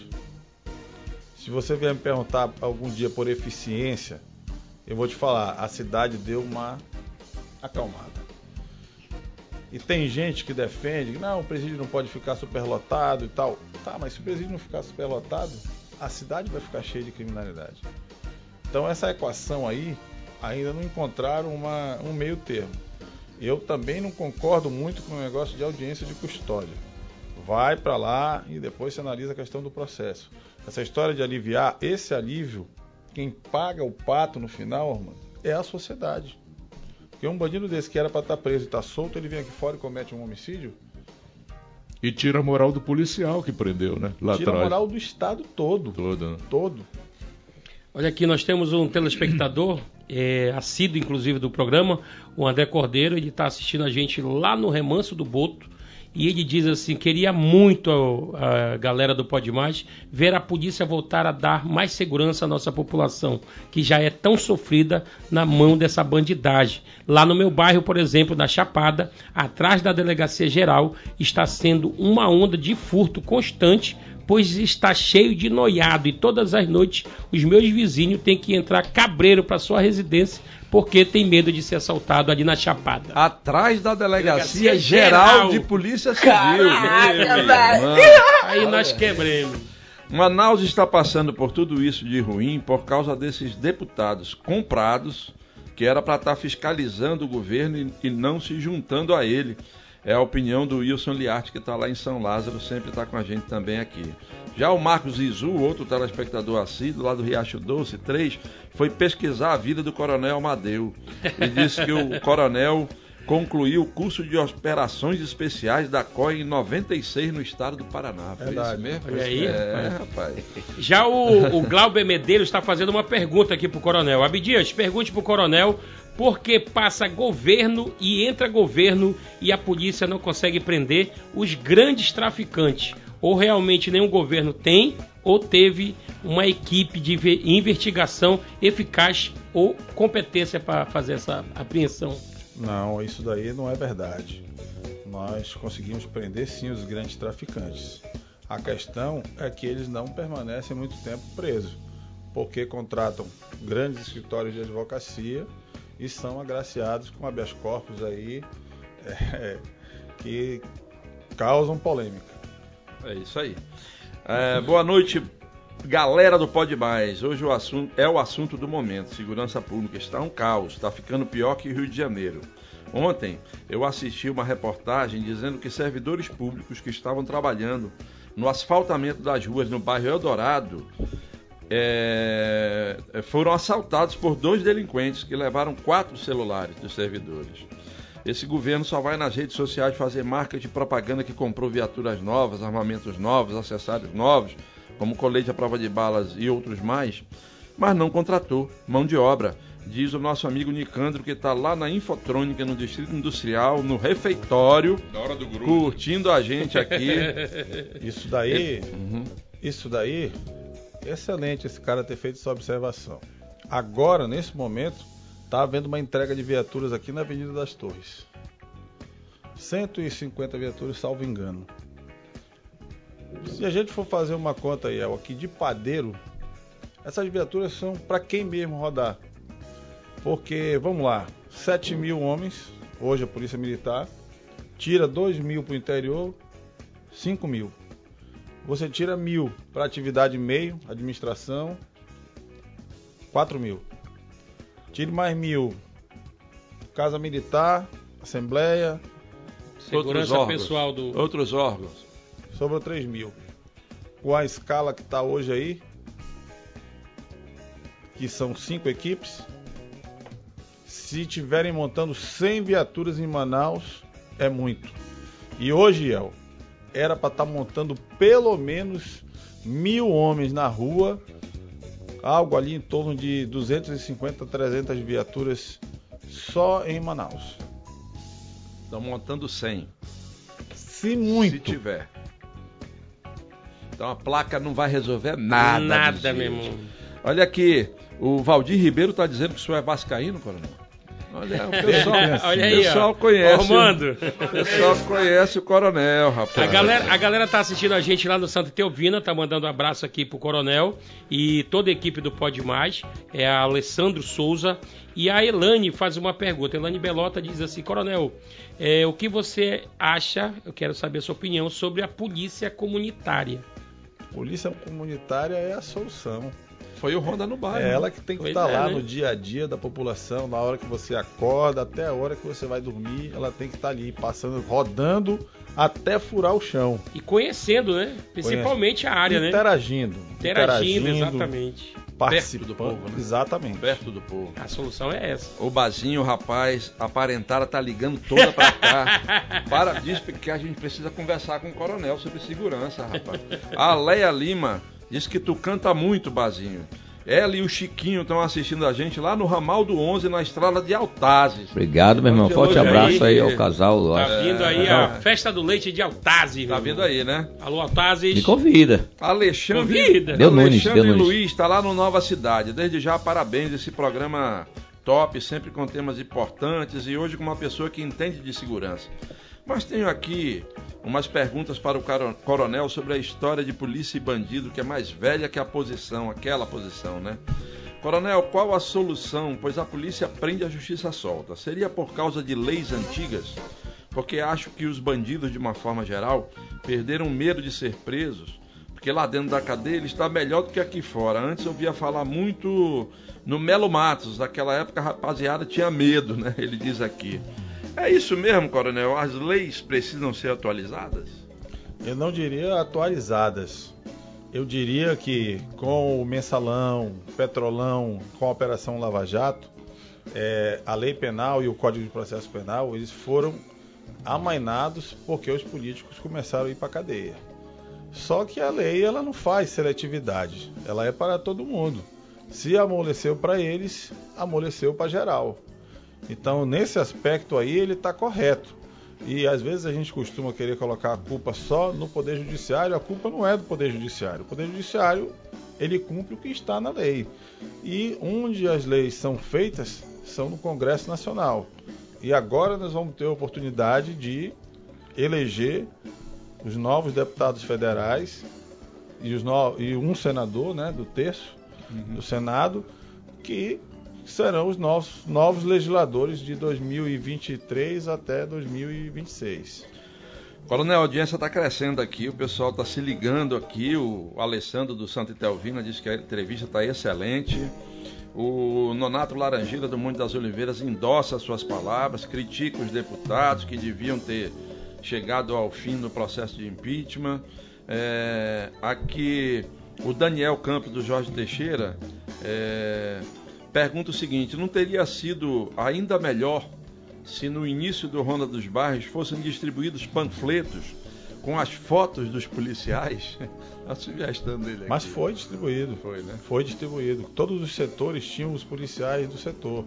Se você vier me perguntar algum dia por eficiência, eu vou te falar, a cidade deu uma acalmada. E tem gente que defende que não, o presídio não pode ficar superlotado e tal. Tá, mas se o presídio não ficar superlotado, a cidade vai ficar cheia de criminalidade. Então essa equação aí ainda não encontraram uma, um meio termo. Eu também não concordo muito com o negócio de audiência de custódia. Vai para lá e depois se analisa a questão do processo. Essa história de aliviar, esse alívio, quem paga o pato no final, mano, é a sociedade. Porque um bandido desse que era para estar preso e está solto, ele vem aqui fora e comete um homicídio, E tira a moral do policial que prendeu, né? Lá tira a atrás. moral do Estado todo. Todo, né? Todo. Olha aqui, nós temos um telespectador, é, assíduo inclusive do programa, o André Cordeiro, ele está assistindo a gente lá no Remanso do Boto. E ele diz assim: queria muito a, galera do Pode Mais ver a polícia voltar a dar mais segurança à nossa população, que já é tão sofrida na mão dessa bandidagem. Lá no meu bairro, por exemplo, da Chapada, atrás da delegacia geral, está sendo uma onda de furto constante pois está cheio de noiado e todas as noites os meus vizinhos têm que entrar cabreiro para sua residência porque tem medo de ser assaltado ali na Chapada. Atrás da Delegacia, Delegacia Geral, Geral. de Polícia Civil. Caraca. Aí nós quebremos. Manaus está passando por tudo isso de ruim por causa desses deputados comprados que era para estar fiscalizando o governo e não se juntando a ele. É a opinião do Wilson Liarte, que está lá em São Lázaro, sempre está com a gente também aqui. Já o Marcos Izu, outro telespectador assíduo, lá do Riacho Doce 3, foi pesquisar a vida do Coronel Amadeu. E disse que o coronel concluiu o curso de operações especiais da COI em 96 no estado do Paraná. Foi Verdade. isso mesmo? Olha aí, É, rapaz. Já o, o Glauber Medeiros está fazendo uma pergunta aqui pro Coronel. Abdias, pergunte pro Coronel por que passa governo e entra governo e a polícia não consegue prender os grandes traficantes. Ou realmente nenhum governo tem, ou teve uma equipe de ve- investigação eficaz ou competência para fazer essa apreensão. Não, isso daí não é verdade. Nós conseguimos prender sim os grandes traficantes. A questão é que eles não permanecem muito tempo presos, porque contratam grandes escritórios de advocacia e são agraciados com habeas corpus aí é, que causam polêmica. É isso aí. É, boa noite, galera do Pode Mais. Hoje o assunto é o assunto do momento. Segurança pública está um caos, está ficando pior que Rio de Janeiro. Ontem eu assisti uma reportagem dizendo que servidores públicos que estavam trabalhando no asfaltamento das ruas no bairro Eldorado é, foram assaltados por dois delinquentes que levaram quatro celulares dos servidores. Esse governo só vai nas redes sociais fazer marca de propaganda que comprou viaturas novas, armamentos novos, acessórios novos, como colete à prova de balas e outros mais, mas não contratou mão de obra, diz o nosso amigo Nicandro, que está lá na Infotrônica, no Distrito Industrial, no refeitório, Na hora do grupo. curtindo a gente aqui. Isso daí, Uhum. isso daí, excelente esse cara ter feito essa observação. Agora, nesse momento, está havendo uma entrega de viaturas aqui na Avenida das Torres. 150 viaturas, salvo engano. Se a gente for fazer uma conta aí, aqui de padeiro, essas viaturas são para quem mesmo rodar. Porque, vamos lá, 7 mil homens, hoje a Polícia Militar, tira 2 mil para o interior, 5 mil. Você tira mil para atividade meio, administração, 4 mil. Tire mais mil, casa militar, assembleia, Outros Segurança órgãos. pessoal do. Outros órgãos. sobrou 3 mil. Com a escala que está hoje aí, que são cinco equipes, se tiverem montando 100 viaturas em Manaus, é muito. E hoje, El, era para estar tá montando pelo menos mil homens na rua, algo ali em torno de 250, 300 viaturas só em Manaus. Estão montando 100. Se muito. Se tiver. Então a placa não vai resolver nada. Nada, meu irmão. Olha aqui, o Valdir Ribeiro está dizendo que o senhor é vascaíno, coronel. Olha, o pessoal, Olha aí, pessoal ó. conhece. Romando. O pessoal conhece o coronel, rapaz. A galera, a galera tá assistindo a gente lá no Santa Teovina, tá mandando um abraço aqui pro Coronel e toda a equipe do Pode Mais, é a Alessandro Souza e a Elane faz uma pergunta. Elane Belota diz assim, Coronel, é, o que você acha, eu quero saber a sua opinião, sobre a polícia comunitária? Polícia comunitária é a solução. Foi o Ronda no bairro. É ela que tem que estar é, lá né? no dia a dia da população, na hora que você acorda, até a hora que você vai dormir, ela tem que estar ali, passando, rodando até furar o chão. E conhecendo, né? Principalmente a área, né? interagindo, Interagindo, exatamente. participando Perto do povo, né? Exatamente. Perto do povo. A solução é essa. O Bazinho, rapaz, a parentada tá ligando toda pra cá. Para disso, porque a gente precisa conversar com o coronel sobre segurança, rapaz. A Leia Lima diz que tu canta muito, Bazinho. Ela e o Chiquinho estão assistindo a gente lá no ramal do 11, na estrada de Altazes. Obrigado, meu irmão. Forte abraço aí. aí ao casal. lá. Tá vindo aí a festa do leite de Altazes. Tá vindo aí, né? Alô, Altazes. Me convida. Alexandre, Convida. Deu Nunes, Alexandre deu Nunes. Luiz está lá no Nova Cidade. Desde já, parabéns esse programa top, sempre com temas importantes e hoje com uma pessoa que entende de segurança. Mas tenho aqui umas perguntas para o coronel sobre a história de polícia e bandido, que é mais velha que a posição, aquela posição, né? Coronel, qual a solução? Pois a polícia prende a justiça solta. Seria por causa de leis antigas? Porque acho que os bandidos, de uma forma geral, perderam medo de ser presos. Porque lá dentro da cadeia ele está melhor do que aqui fora. Antes eu ouvia falar muito no Melo Matos. Naquela época a rapaziada tinha medo, né? Ele diz aqui. É isso mesmo, coronel? As leis precisam ser atualizadas? Eu não diria atualizadas. Eu diria que com o mensalão, petrolão, com a Operação Lava Jato, é, a lei penal e o Código de Processo Penal, eles foram amainados porque os políticos começaram a ir para a cadeia. Só que a lei ela não faz seletividade, ela é para todo mundo. Se amoleceu para eles, amoleceu para geral. Então, nesse aspecto aí, ele está correto. E às vezes a gente costuma querer colocar a culpa só no Poder Judiciário, a culpa não é do Poder Judiciário. O Poder Judiciário, ele cumpre o que está na lei. E onde as leis são feitas, são no Congresso Nacional. E agora nós vamos ter a oportunidade de eleger os novos deputados federais e, no... e um senador né, do terço do Senado, que serão os novos, novos legisladores de 2023 até 2026. Coronel, a audiência está crescendo aqui, o pessoal está se ligando aqui. O Alessandro do Santa Itelvina disse que a entrevista está excelente. O Nonato Laranjeira do Monte das Oliveiras endossa as suas palavras, critica os deputados que deviam ter chegado ao fim no processo de impeachment. É, aqui o Daniel Campos do Jorge Teixeira é, pergunta o seguinte: não teria sido ainda melhor se no início do Ronda dos Bairros fossem distribuídos panfletos com as fotos dos policiais? A sugestão dele aqui. Mas foi distribuído. Foi, né? Foi distribuído. Todos os setores tinham os policiais do setor.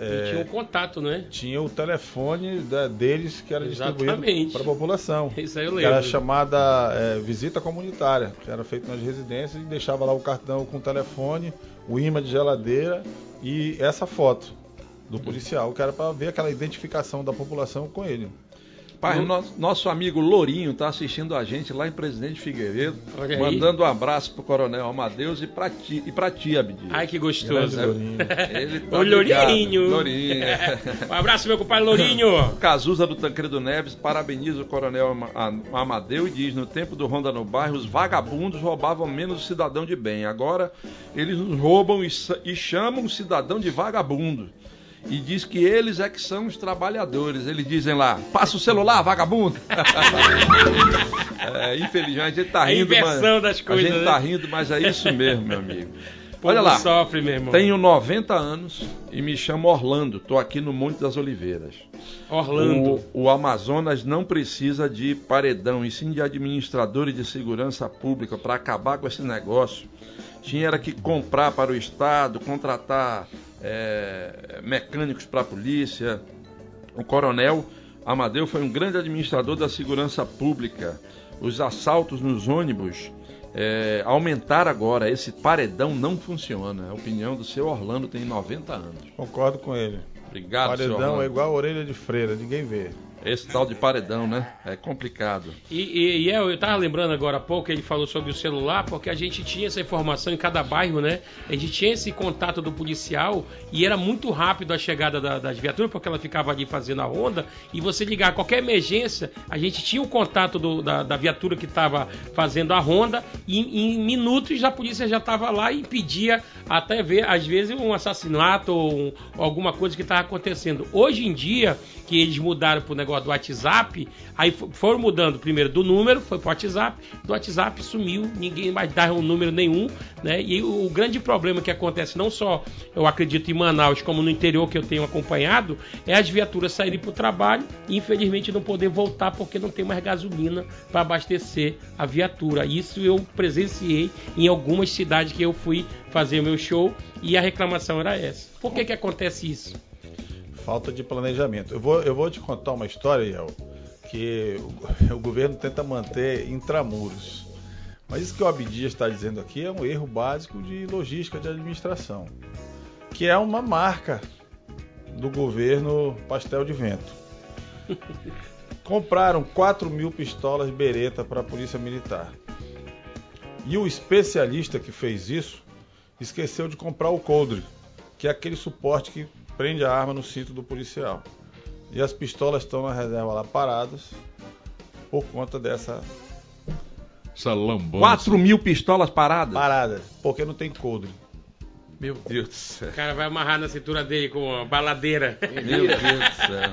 E tinha um contato, né? Tinha o telefone da- deles que era distribuído Exatamente. para a população. Isso aí eu Que era lembro. chamada é, visita comunitária, que era feito nas residências e deixava lá o cartão com o telefone, o imã de geladeira e essa foto do policial, que era para ver aquela identificação da população com ele. Pai, o nosso, nosso amigo Lourinho está assistindo a gente lá em Presidente Figueiredo, Olha aí. mandando um abraço pro Coronel Amadeus e pra ti, e pra ti Abdias. Ai, que gostoso. Lourinho. Ele tá O Lourinho. ligado. Lourinho. Um abraço, meu compadre Lourinho. Cazuza do Tancredo Neves parabeniza o Coronel Amadeu e diz: no tempo do Ronda no Bairro, os vagabundos roubavam menos o cidadão de bem. Agora eles nos roubam e, e chamam o cidadão de vagabundo. E diz que eles é que são os trabalhadores. Eles dizem lá: passa o celular, vagabundo. é, infelizmente a gente tá A rindo, inversão mas, das coisas, A gente né? tá rindo, mas é isso mesmo, meu amigo. Olha lá. sofre, meu irmão. Tenho 90 anos e me chamo Orlando. Tô aqui no Monte das Oliveiras. Orlando. O, o Amazonas não precisa de paredão, e sim de administradores de segurança pública para acabar com esse negócio. Tinha era que comprar para o Estado, contratar é, mecânicos para a polícia. O coronel Amadeu foi um grande administrador da segurança pública. Os assaltos nos ônibus é, aumentaram agora. Esse paredão não funciona. A opinião do seu Orlando tem 90 anos. Concordo com ele. Obrigado, Paredão é igual a orelha de freira, ninguém vê. Esse tal de paredão, né? É complicado. E, e, e eu, eu tava lembrando agora há pouco, ele falou sobre o celular, porque a gente tinha essa informação em cada bairro, né? A gente tinha esse contato do policial e era muito rápido a chegada da- das viaturas, porque ela ficava ali fazendo a ronda, e você ligar qualquer emergência, a gente tinha o contato do- da, da viatura que estava fazendo a ronda, e em minutos a polícia já estava lá e pedia até ver, às vezes, um assassinato ou um- alguma coisa que estava acontecendo. Hoje em dia, que eles mudaram para o negócio do WhatsApp, aí fo- foram mudando primeiro do número, foi para o WhatsApp, do WhatsApp sumiu, ninguém mais dá um número nenhum, né? E o, o grande problema que acontece, não só eu acredito em Manaus, como no interior que eu tenho acompanhado, é as viaturas saírem para o trabalho e infelizmente não poder voltar porque não tem mais gasolina para abastecer a viatura. Isso eu presenciei em algumas cidades que eu fui fazer meu show e a reclamação era essa. Por que que acontece isso? Falta de planejamento. Eu vou, eu vou te contar uma história, Iel, que o, o governo tenta manter intramuros. Mas isso que o Abdias está dizendo aqui é um erro básico de logística de administração, que é uma marca do governo pastel de vento. Compraram 4 mil pistolas Beretta para a Polícia Militar. E o especialista que fez isso esqueceu de comprar o coldre, que é aquele suporte que prende a arma no cinto do policial. E as pistolas estão na reserva lá paradas por conta dessa Essa lambança. 4 mil pistolas paradas? parada, porque não tem coldre. Meu Deus do céu. O cara vai amarrar na cintura dele com uma baladeira. Meu Deus do céu.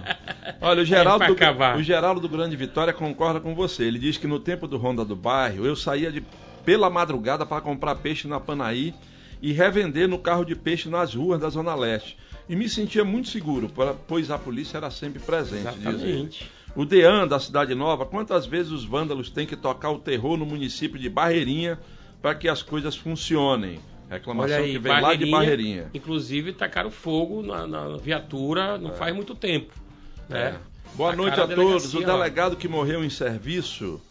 Olha, o Geraldo, É pra acabar. do, o Geraldo do Grande Vitória concorda com você. Ele diz que no tempo do Ronda do Bairro, eu saía de, pela madrugada para comprar peixe na Panaí e revender no carro de peixe nas ruas da Zona Leste. E me sentia muito seguro, pois a polícia era sempre presente. Exatamente. O Dean da Cidade Nova, quantas vezes os vândalos têm que tocar o terror no município de Barreirinha para que as coisas funcionem? Reclamação aí, que vem lá de Barreirinha. Inclusive, tacaram fogo na, na viatura não faz muito tempo. Né? É. Boa noite a todos. O delegado que morreu em serviço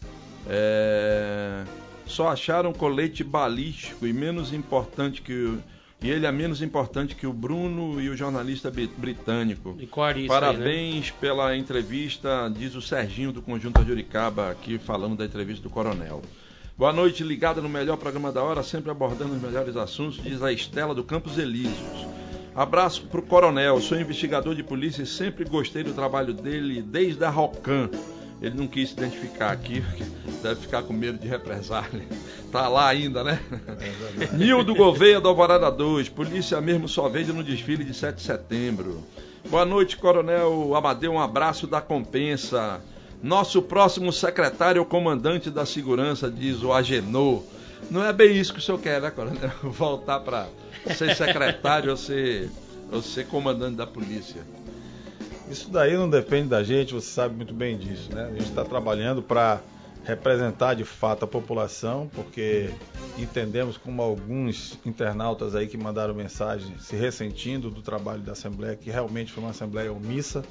é, só acharam colete balístico e menos importante que o, e ele é menos importante que o Bruno e o jornalista britânico. E qual era isso aí, né? Parabéns pela entrevista, diz o Serginho do Conjunto Juricaba, aqui falando da entrevista do Coronel. Boa noite, ligada no melhor programa da hora, sempre abordando os melhores assuntos, diz a Estela do Campos Elíseos. Abraço pro Coronel, sou investigador de polícia e sempre gostei do trabalho dele desde a Rocan. Ele não quis se identificar aqui, porque deve ficar com medo de represália. Tá lá ainda, né? Nildo Gouveia do Alvorada 2, polícia mesmo só vende no desfile de 7 de setembro. Boa noite, Coronel Amadeu, um abraço da compensa. Nosso próximo secretário é o comandante da segurança, diz o Agenor. Não é bem isso que o senhor quer, né, Coronel? Voltar para ser secretário ou ser, ou ser comandante da polícia. Isso daí não depende da gente, você sabe muito bem disso, né? A gente está trabalhando para representar de fato a população, porque entendemos como alguns internautas aí que mandaram mensagem se ressentindo do trabalho da Assembleia, que realmente foi uma Assembleia omissa,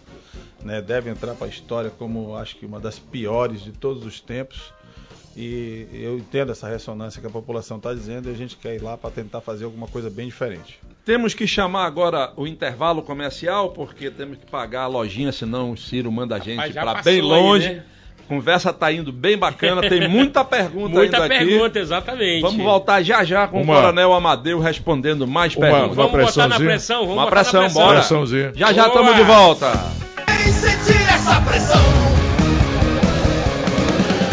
né? Deve entrar para a história como acho que uma das piores de todos os tempos. E eu entendo essa ressonância que a população está dizendo e a gente quer ir lá para tentar fazer alguma coisa bem diferente. Temos que chamar agora o intervalo comercial, porque temos que pagar a lojinha, senão o Ciro manda a gente para bem aí, longe. né? Conversa tá indo bem bacana, tem muita pergunta Muita ainda aqui. pergunta, exatamente. Vamos voltar já já com Uma- o Coronel Amadeu respondendo mais Uma- perguntas. Vamos botar na pressão, vamos Uma botar na pressão, pressão. bora. Pressãozinha. Já já estamos de volta. Quem sentir essa pressão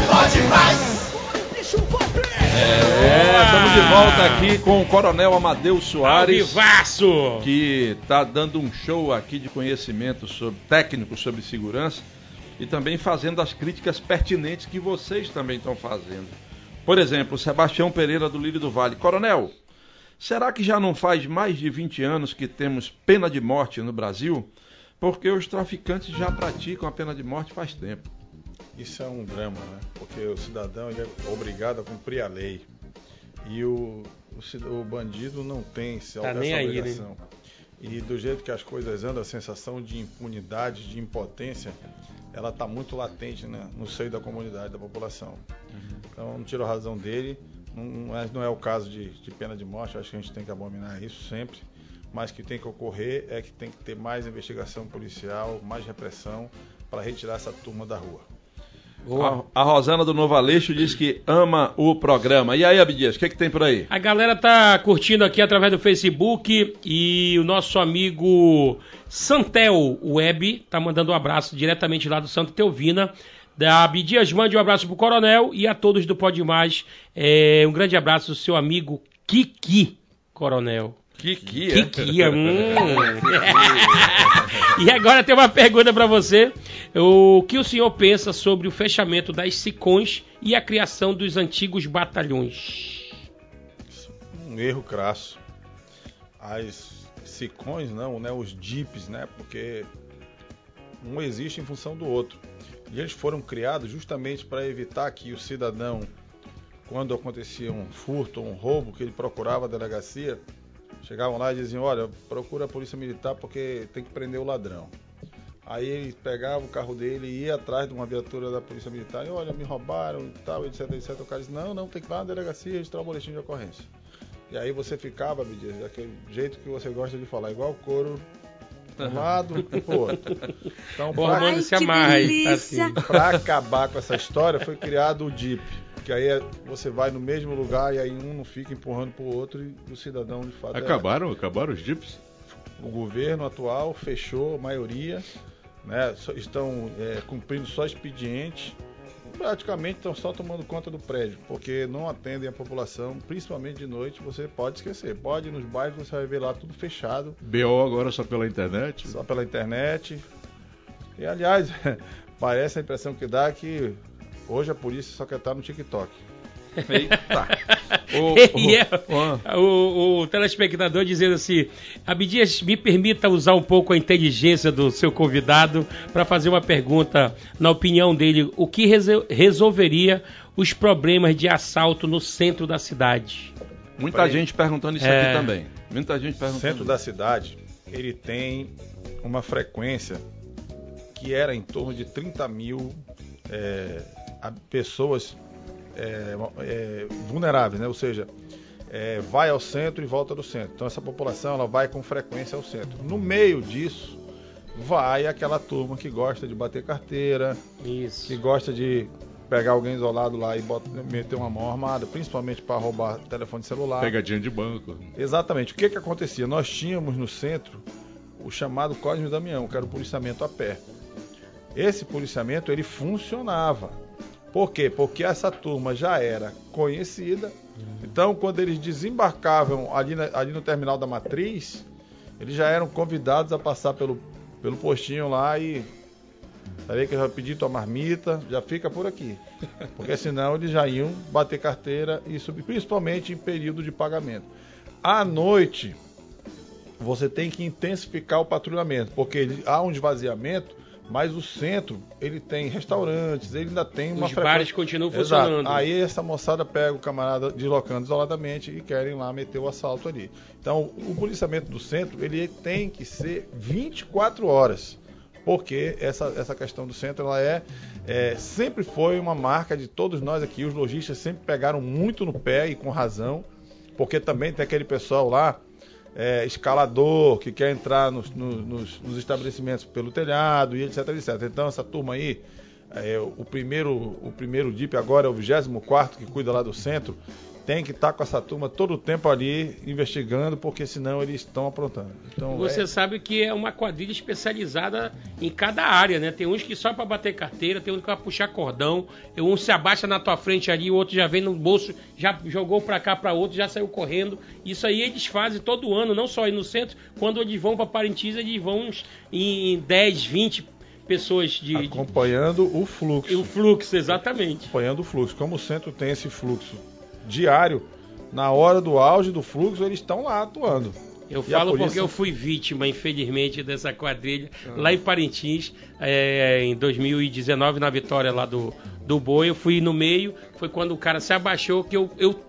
pode mais. É, estamos de volta aqui com o Coronel Amadeu Soares, que está dando um show aqui de conhecimento sobre técnico sobre segurança e também fazendo as críticas pertinentes que vocês também estão fazendo. Por exemplo, Sebastião Pereira do Lírio do Vale. Coronel, Será que já não faz mais de 20 anos que temos pena de morte no Brasil? Porque os traficantes já praticam a pena de morte faz tempo. Isso é um drama, né? Porque o cidadão é obrigado a cumprir a lei. E o, o, o bandido não tem Tá essa nem aí, né? obrigação. E do jeito que as coisas andam, a sensação de impunidade, de impotência, ela está muito latente né, no seio da comunidade, da população. Então, não tiro a razão dele. Não, não é, não é o caso de, de pena de morte, acho que a gente tem que abominar isso sempre. Mas o que tem que ocorrer é que tem que ter mais investigação policial, mais repressão para retirar essa turma da rua. Boa. A, a Rosana do Novo Aleixo diz que ama o programa. E aí, Abdias, o que, que tem por aí? A galera tá curtindo aqui através do Facebook e o nosso amigo Santel Web tá mandando um abraço diretamente lá do Santo Teovina. Da Abdias, mande um abraço pro Coronel e a todos do Pode Mais. É, um grande abraço do seu amigo Kiki, Coronel. Kiki, é? Kiki, hum. e agora tem uma pergunta para você. O que o senhor pensa sobre o fechamento das SICONs e a criação dos antigos batalhões? um erro crasso. As sicões não, né? Os jeeps, né? Porque um existe em função do outro. E eles foram criados justamente para evitar que o cidadão, quando acontecia um furto ou um roubo, que ele procurava a delegacia, chegavam lá e diziam, olha, procura a polícia militar porque tem que prender o ladrão. Aí ele pegava o carro dele e ia atrás de uma viatura da polícia militar e olha, me roubaram e tal, etc, etc. O cara disse, não, não, tem que ir lá na delegacia registrar o boletim de ocorrência. E aí você ficava, me diz, daquele jeito que você gosta de falar, igual couro, de um lado e pro outro. Então, O pra, Ai, se que amarra assim. pra acabar com essa história, foi criado o DIP. Que aí é- você vai no mesmo lugar e aí um não fica empurrando pro outro e o cidadão de fato. é- Acabaram, acabaram os jeeps? o governo atual fechou a maioria, né, estão é, cumprindo só expediente, praticamente estão só tomando conta do prédio, porque não atendem a população, principalmente de noite, você pode esquecer. Pode ir nos bairros, você vai ver lá tudo fechado, BO agora só pela internet? só pela internet. E aliás, parece a impressão que dá que hoje a polícia só quer estar no TikTok. Eita. O, E é- o- o, o telespectador dizendo assim: Abdias, me permita usar um pouco a inteligência do seu convidado para fazer uma pergunta, na opinião dele, o que resol- resolveria os problemas de assalto no centro da cidade? muita gente perguntando isso É. aqui também. Muita gente O perguntando. centro da cidade, ele tem uma frequência que era em torno de 30 mil é, a- pessoas é, é, vulneráveis, né? Ou seja, é, vai ao centro e volta do centro. Então essa população ela vai com frequência ao centro. No meio disso vai aquela turma que gosta de bater carteira, que Isso. gosta de pegar alguém isolado lá e bota- meter uma mão armada, principalmente para roubar telefone celular. Pegadinha de banco. Exatamente. O que que acontecia? Nós tínhamos no centro o chamado Cosme e Damião, que era o policiamento a pé. Esse policiamento ele funcionava. Por quê? Porque essa turma já era conhecida. Então, quando eles desembarcavam ali, na- ali no terminal da Matriz, eles já eram convidados a passar pelo, pelo postinho lá e. Sabia que já pedir tua marmita, já fica por aqui. Porque senão eles já iam bater carteira e subir, principalmente em período de pagamento. À noite, você tem que intensificar o patrulhamento, porque há um esvaziamento, mas o centro ele tem restaurantes, ele ainda tem uma Os bares continuam Exato. funcionando. Aí essa moçada pega o camarada deslocando isoladamente e querem lá meter o assalto ali. Então, o policiamento do centro ele tem que ser 24 horas, porque essa, essa questão do centro ela é, é sempre foi uma marca de todos nós aqui. Os lojistas sempre pegaram muito no pé e com razão, porque também tem aquele pessoal lá é, escalador que quer entrar nos, no- nos- nos estabelecimentos pelo telhado e etc, etc. Então essa turma aí, é, o primeiro o primeiro DIP agora é o 24 que cuida lá do centro, tem que estar com essa turma todo o tempo ali investigando, porque senão eles estão aprontando. Então, Você é- sabe que é uma quadrilha especializada em cada área, né? Tem uns que só para bater carteira, tem um que vai puxar cordão, um se abaixa na tua frente ali, o outro já vem no bolso, já jogou para cá para outro, já saiu correndo. Isso aí eles fazem todo ano, não só aí no centro, quando eles vão para Parintins, eles vão em 10, 20 pessoas de, de acompanhando o fluxo. o fluxo, exatamente. acompanhando o fluxo. Como o centro tem esse fluxo diário, na hora do auge do fluxo, eles estão lá atuando. Eu E falo polícia- porque eu fui vítima, infelizmente, dessa quadrilha lá em Parintins, é, em 2019, na vitória lá do, do Boi. Eu fui no meio, foi quando o cara se abaixou que eu. eu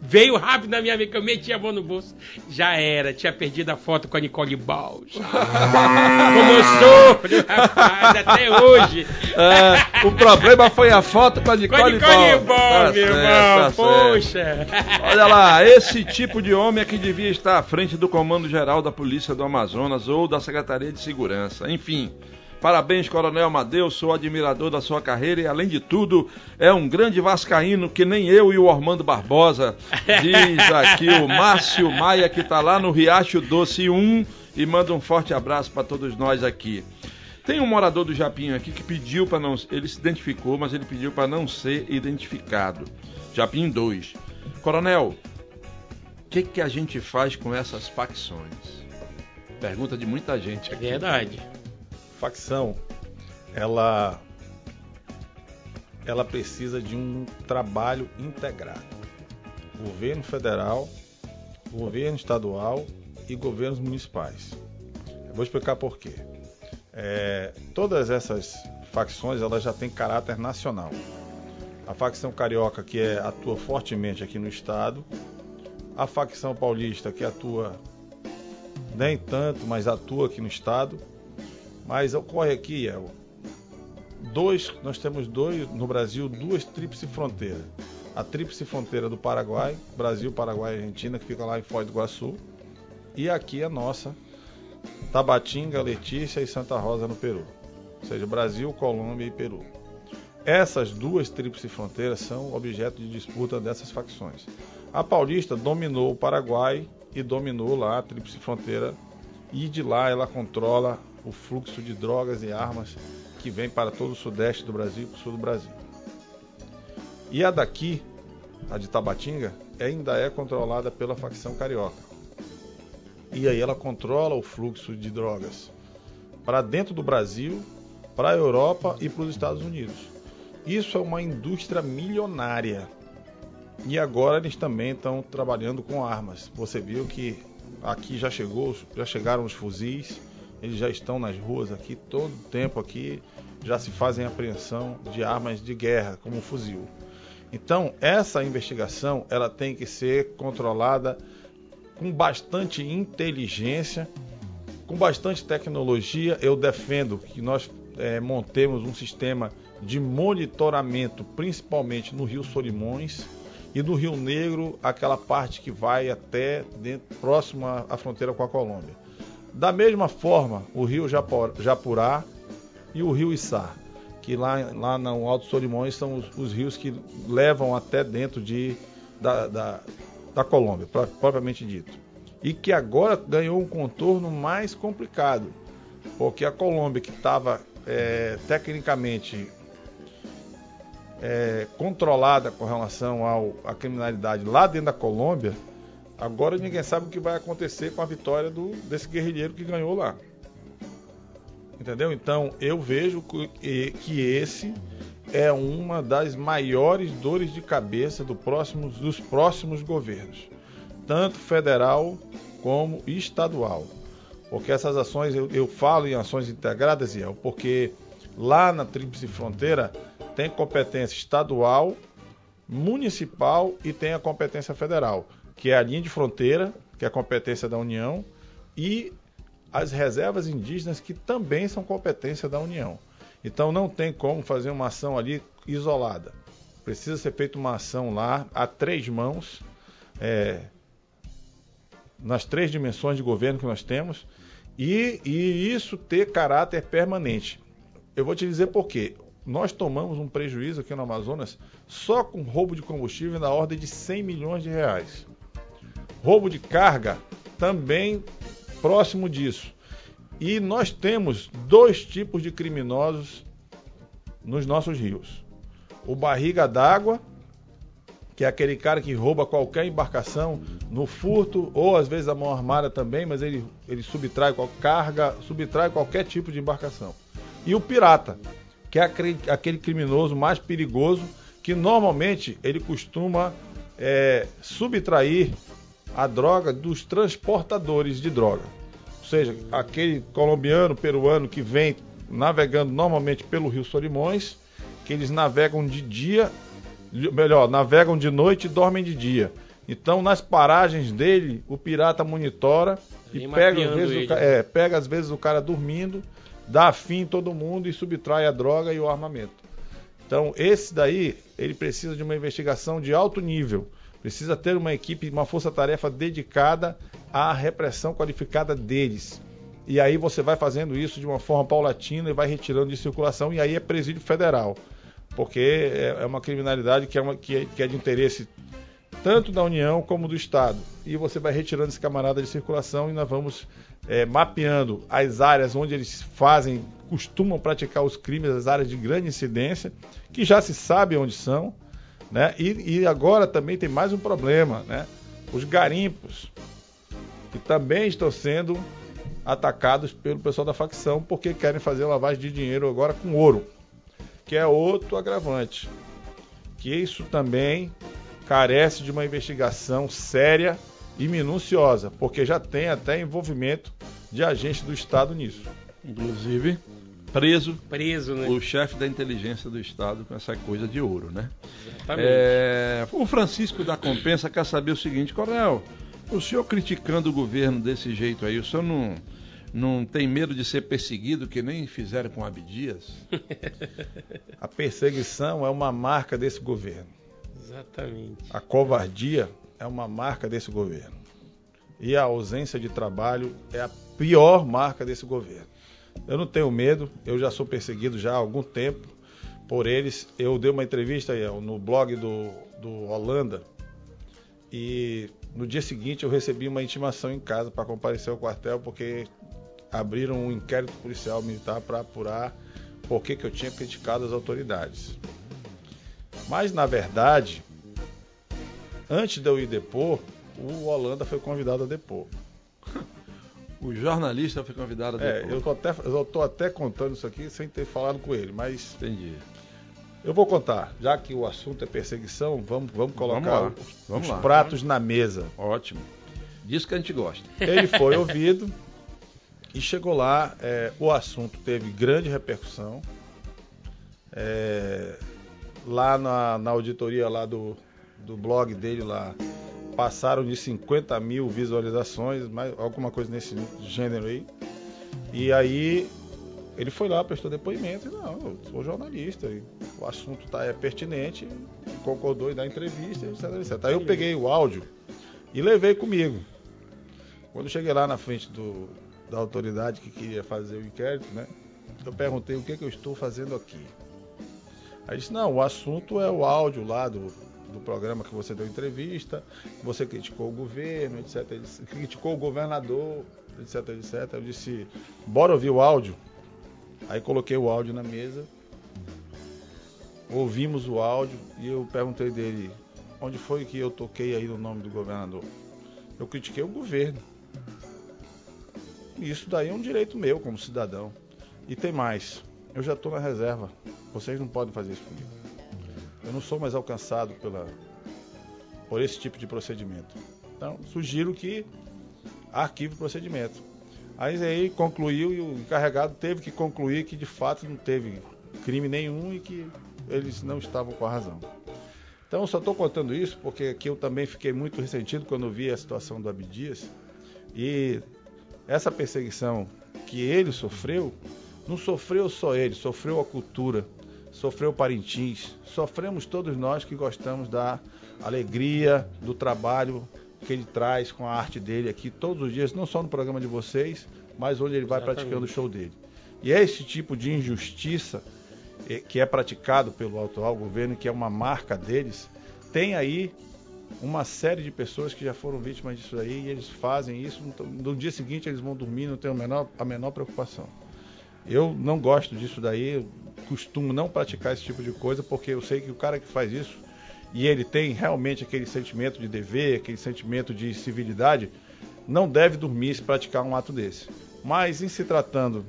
Veio rápido na minha amiga, eu meti a mão no bolso. Já era, tinha perdido a foto com a Nicole Baus. Como eu sou, rapaz, até hoje. É, o problema foi a foto com a Com a Nicole, Nicole Ball. Ball, Tá meu certo, irmão, tá certo. poxa. Olha lá, esse tipo de homem é que devia estar à frente do Comando Geral da Polícia do Amazonas ou da Secretaria de Segurança. Enfim, parabéns, Coronel Amadeu, sou admirador da sua carreira e, além de tudo, é um grande vascaíno que nem eu e o Ormando Barbosa. Diz aqui o Márcio Maia, que está lá no Riacho Doce 1 e manda um forte abraço para todos nós aqui. Tem um morador do Japinho aqui que pediu para não. Ele se identificou, mas ele pediu para não ser identificado. Japinho 2. Coronel, o que, que a gente faz com essas facções? Pergunta de muita gente aqui. Verdade. Facção ela ela precisa de um trabalho integrado. Governo federal, governo estadual e governos municipais. Vou explicar por quê. É, todas essas facções elas já têm caráter nacional. A facção carioca que é, atua fortemente aqui no estado, a facção paulista que atua nem tanto, mas atua aqui no estado, mas ocorre aqui, é, dois, nós temos dois no Brasil, duas tríplice fronteiras. A tríplice fronteira do Paraguai, Brasil, Paraguai e Argentina, que fica lá em Foz do Iguaçu, e aqui a nossa, Tabatinga, Letícia e Santa Rosa no Peru. Ou seja, Brasil, Colômbia e Peru. Essas duas tríplice fronteiras são objeto de disputa dessas facções. A paulista dominou o Paraguai e dominou lá a tríplice fronteira e de lá ela controla o fluxo de drogas e armas que vem para todo o sudeste do Brasil e para o sul do Brasil. E a daqui, a de Tabatinga, ainda é controlada pela facção carioca. E aí ela controla o fluxo de drogas para dentro do Brasil, para a Europa e para os Estados Unidos. Isso é uma indústria milionária. E agora eles também estão trabalhando com armas. Você viu que aqui já chegou, já chegaram os fuzis, eles já estão nas ruas aqui todo o tempo aqui, já se fazem apreensão de armas de guerra, como fuzil. Então, essa investigação, ela tem que ser controlada com bastante inteligência, com bastante tecnologia. Eu defendo que nós eh, montemos um sistema de monitoramento, principalmente no Rio Solimões e no Rio Negro, aquela parte que vai até dentro, próximo à fronteira com a Colômbia. Da mesma forma, o Rio Japurá e o Rio Içá, que lá, lá no Alto Solimões são os, os rios que levam até dentro de, da, da, da Colômbia, pro- propriamente dito. E que agora ganhou um contorno mais complicado, porque a Colômbia, que estava eh, tecnicamente é, controlada com relação ao, à criminalidade lá dentro da Colômbia, agora ninguém sabe o que vai acontecer com a vitória do, desse guerrilheiro que ganhou lá. Entendeu? Então eu vejo que, que esse é uma das maiores dores de cabeça do próximo, dos próximos governos, tanto federal como estadual. Porque essas ações, eu, eu falo em ações integradas, Iel, porque lá na Tríplice Fronteira tem competência estadual, municipal e tem a competência federal, que é a linha de fronteira, que é a competência da União, e as reservas indígenas, que também são competência da União. Então não tem como fazer uma ação ali isolada. Precisa ser feita uma ação lá a três mãos, é, nas três dimensões de governo que nós temos, e, e isso ter caráter permanente. Eu vou te dizer por quê. Nós tomamos um prejuízo aqui no Amazonas só com roubo de combustível na ordem de 100 milhões de reais. Roubo de carga também próximo disso. E nós temos dois tipos de criminosos nos nossos rios. O barriga d'água, que é aquele cara que rouba qualquer embarcação no furto, ou às vezes a mão armada também, mas ele, ele subtrai qual carga, subtrai qualquer tipo de embarcação. E o pirata, que é aquele, aquele criminoso mais perigoso, que normalmente ele costuma é, subtrair a droga dos transportadores de droga. Ou seja, aquele colombiano, peruano que vem navegando normalmente pelo Rio Solimões, que eles navegam de dia, melhor, navegam de noite e dormem de dia. Então, nas paragens dele, o pirata monitora e Vem pega às, vezes, o é, pega às vezes o cara dormindo, dá fim em todo mundo e subtrai a droga e o armamento. Então, esse daí, ele precisa de uma investigação de alto nível. Precisa ter uma equipe, uma força-tarefa dedicada à repressão qualificada deles. E aí você vai fazendo isso de uma forma paulatina e vai retirando de circulação, e aí é presídio federal. Porque é é uma criminalidade que é, uma- que é- que é de interesse tanto da União como do Estado. E você vai retirando esse camarada de circulação e nós vamos é, mapeando as áreas onde eles fazem, costumam praticar os crimes, as áreas de grande incidência, que já se sabe onde são. Né? E, e agora também tem mais um problema, né? Os garimpos, que também estão sendo atacados pelo pessoal da facção porque querem fazer lavagem de dinheiro agora com ouro, que é outro agravante. Que isso também carece de uma investigação séria e minuciosa, porque já tem até envolvimento de agentes do Estado nisso. Inclusive, preso Preso, né? o chefe da inteligência do Estado com essa coisa de ouro, né? Exatamente. É, o Francisco da Compensa quer saber o seguinte, Coronel, o senhor criticando o governo desse jeito aí, o senhor não, não tem medo de ser perseguido, que nem fizeram com Abdias? A perseguição é uma marca desse governo. Exatamente. A covardia é uma marca desse governo. E a ausência de trabalho é a pior marca desse governo. Eu não tenho medo, eu já sou perseguido já há algum tempo por eles. Eu dei uma entrevista no blog do, do Holanda e no dia seguinte eu recebi uma intimação em casa para comparecer ao quartel porque abriram um inquérito policial militar para apurar por que, que eu tinha criticado as autoridades. Mas na verdade, antes de eu ir depor, o Holanda foi convidado a depor. O jornalista foi convidado É, eu tô até, eu tô até contando isso aqui sem ter falado com ele, mas Entendi. eu vou contar. Já que o assunto é perseguição, vamos, vamos colocar lá, os, vamos os pratos na mesa. Ótimo. Disso que a gente gosta. Ele foi ouvido e chegou lá. é, o assunto teve grande repercussão. É, lá na, na auditoria lá do, do blog dele lá passaram de 50 mil visualizações, mais, alguma coisa nesse gênero aí. E aí ele foi lá, prestou depoimento e não, eu sou jornalista, e o assunto tá, é pertinente, concordou em dar entrevista, etc, etc. Aí eu peguei o áudio e levei comigo. Quando cheguei lá na frente do, da autoridade que queria fazer o inquérito, né? Eu perguntei o que, que eu estou fazendo aqui. Aí disse, não, o assunto é o áudio lá do, do programa que você deu entrevista, você criticou o governo, etc. Disse, criticou o governador, etc, etc. Eu disse, bora ouvir o áudio. Aí coloquei o áudio na mesa, ouvimos o áudio e eu perguntei dele, onde foi que eu toquei aí no nome do governador? Eu critiquei o governo. E Isso daí é um direito meu como cidadão. E tem mais. Eu já estou na reserva. Vocês não podem fazer isso comigo. Eu não sou mais alcançado pela, por esse tipo de procedimento. Então, sugiro que arquive o procedimento. Aí, aí concluiu e o encarregado teve que concluir que de fato não teve crime nenhum e que eles não estavam com a razão. Então, só estou contando isso porque aqui eu também fiquei muito ressentido quando vi a situação do Abdias. E essa perseguição que ele sofreu, não sofreu só ele, sofreu a cultura, sofreu Parintins, sofremos todos nós que gostamos da alegria, do trabalho que ele traz com a arte dele aqui todos os dias, não só no programa de vocês, mas onde ele vai Exatamente. praticando o show dele. E é esse tipo de injustiça eh, que é praticado pelo atual governo, que é uma marca deles, tem aí uma série de pessoas que já foram vítimas disso aí e eles fazem isso, no dia seguinte eles vão dormir, não tem a menor, a menor preocupação. Eu não gosto disso daí, costumo não praticar esse tipo de coisa, porque eu sei que o cara que faz isso, e ele tem realmente aquele sentimento de dever, aquele sentimento de civilidade, não deve dormir se praticar um ato desse. Mas em se tratando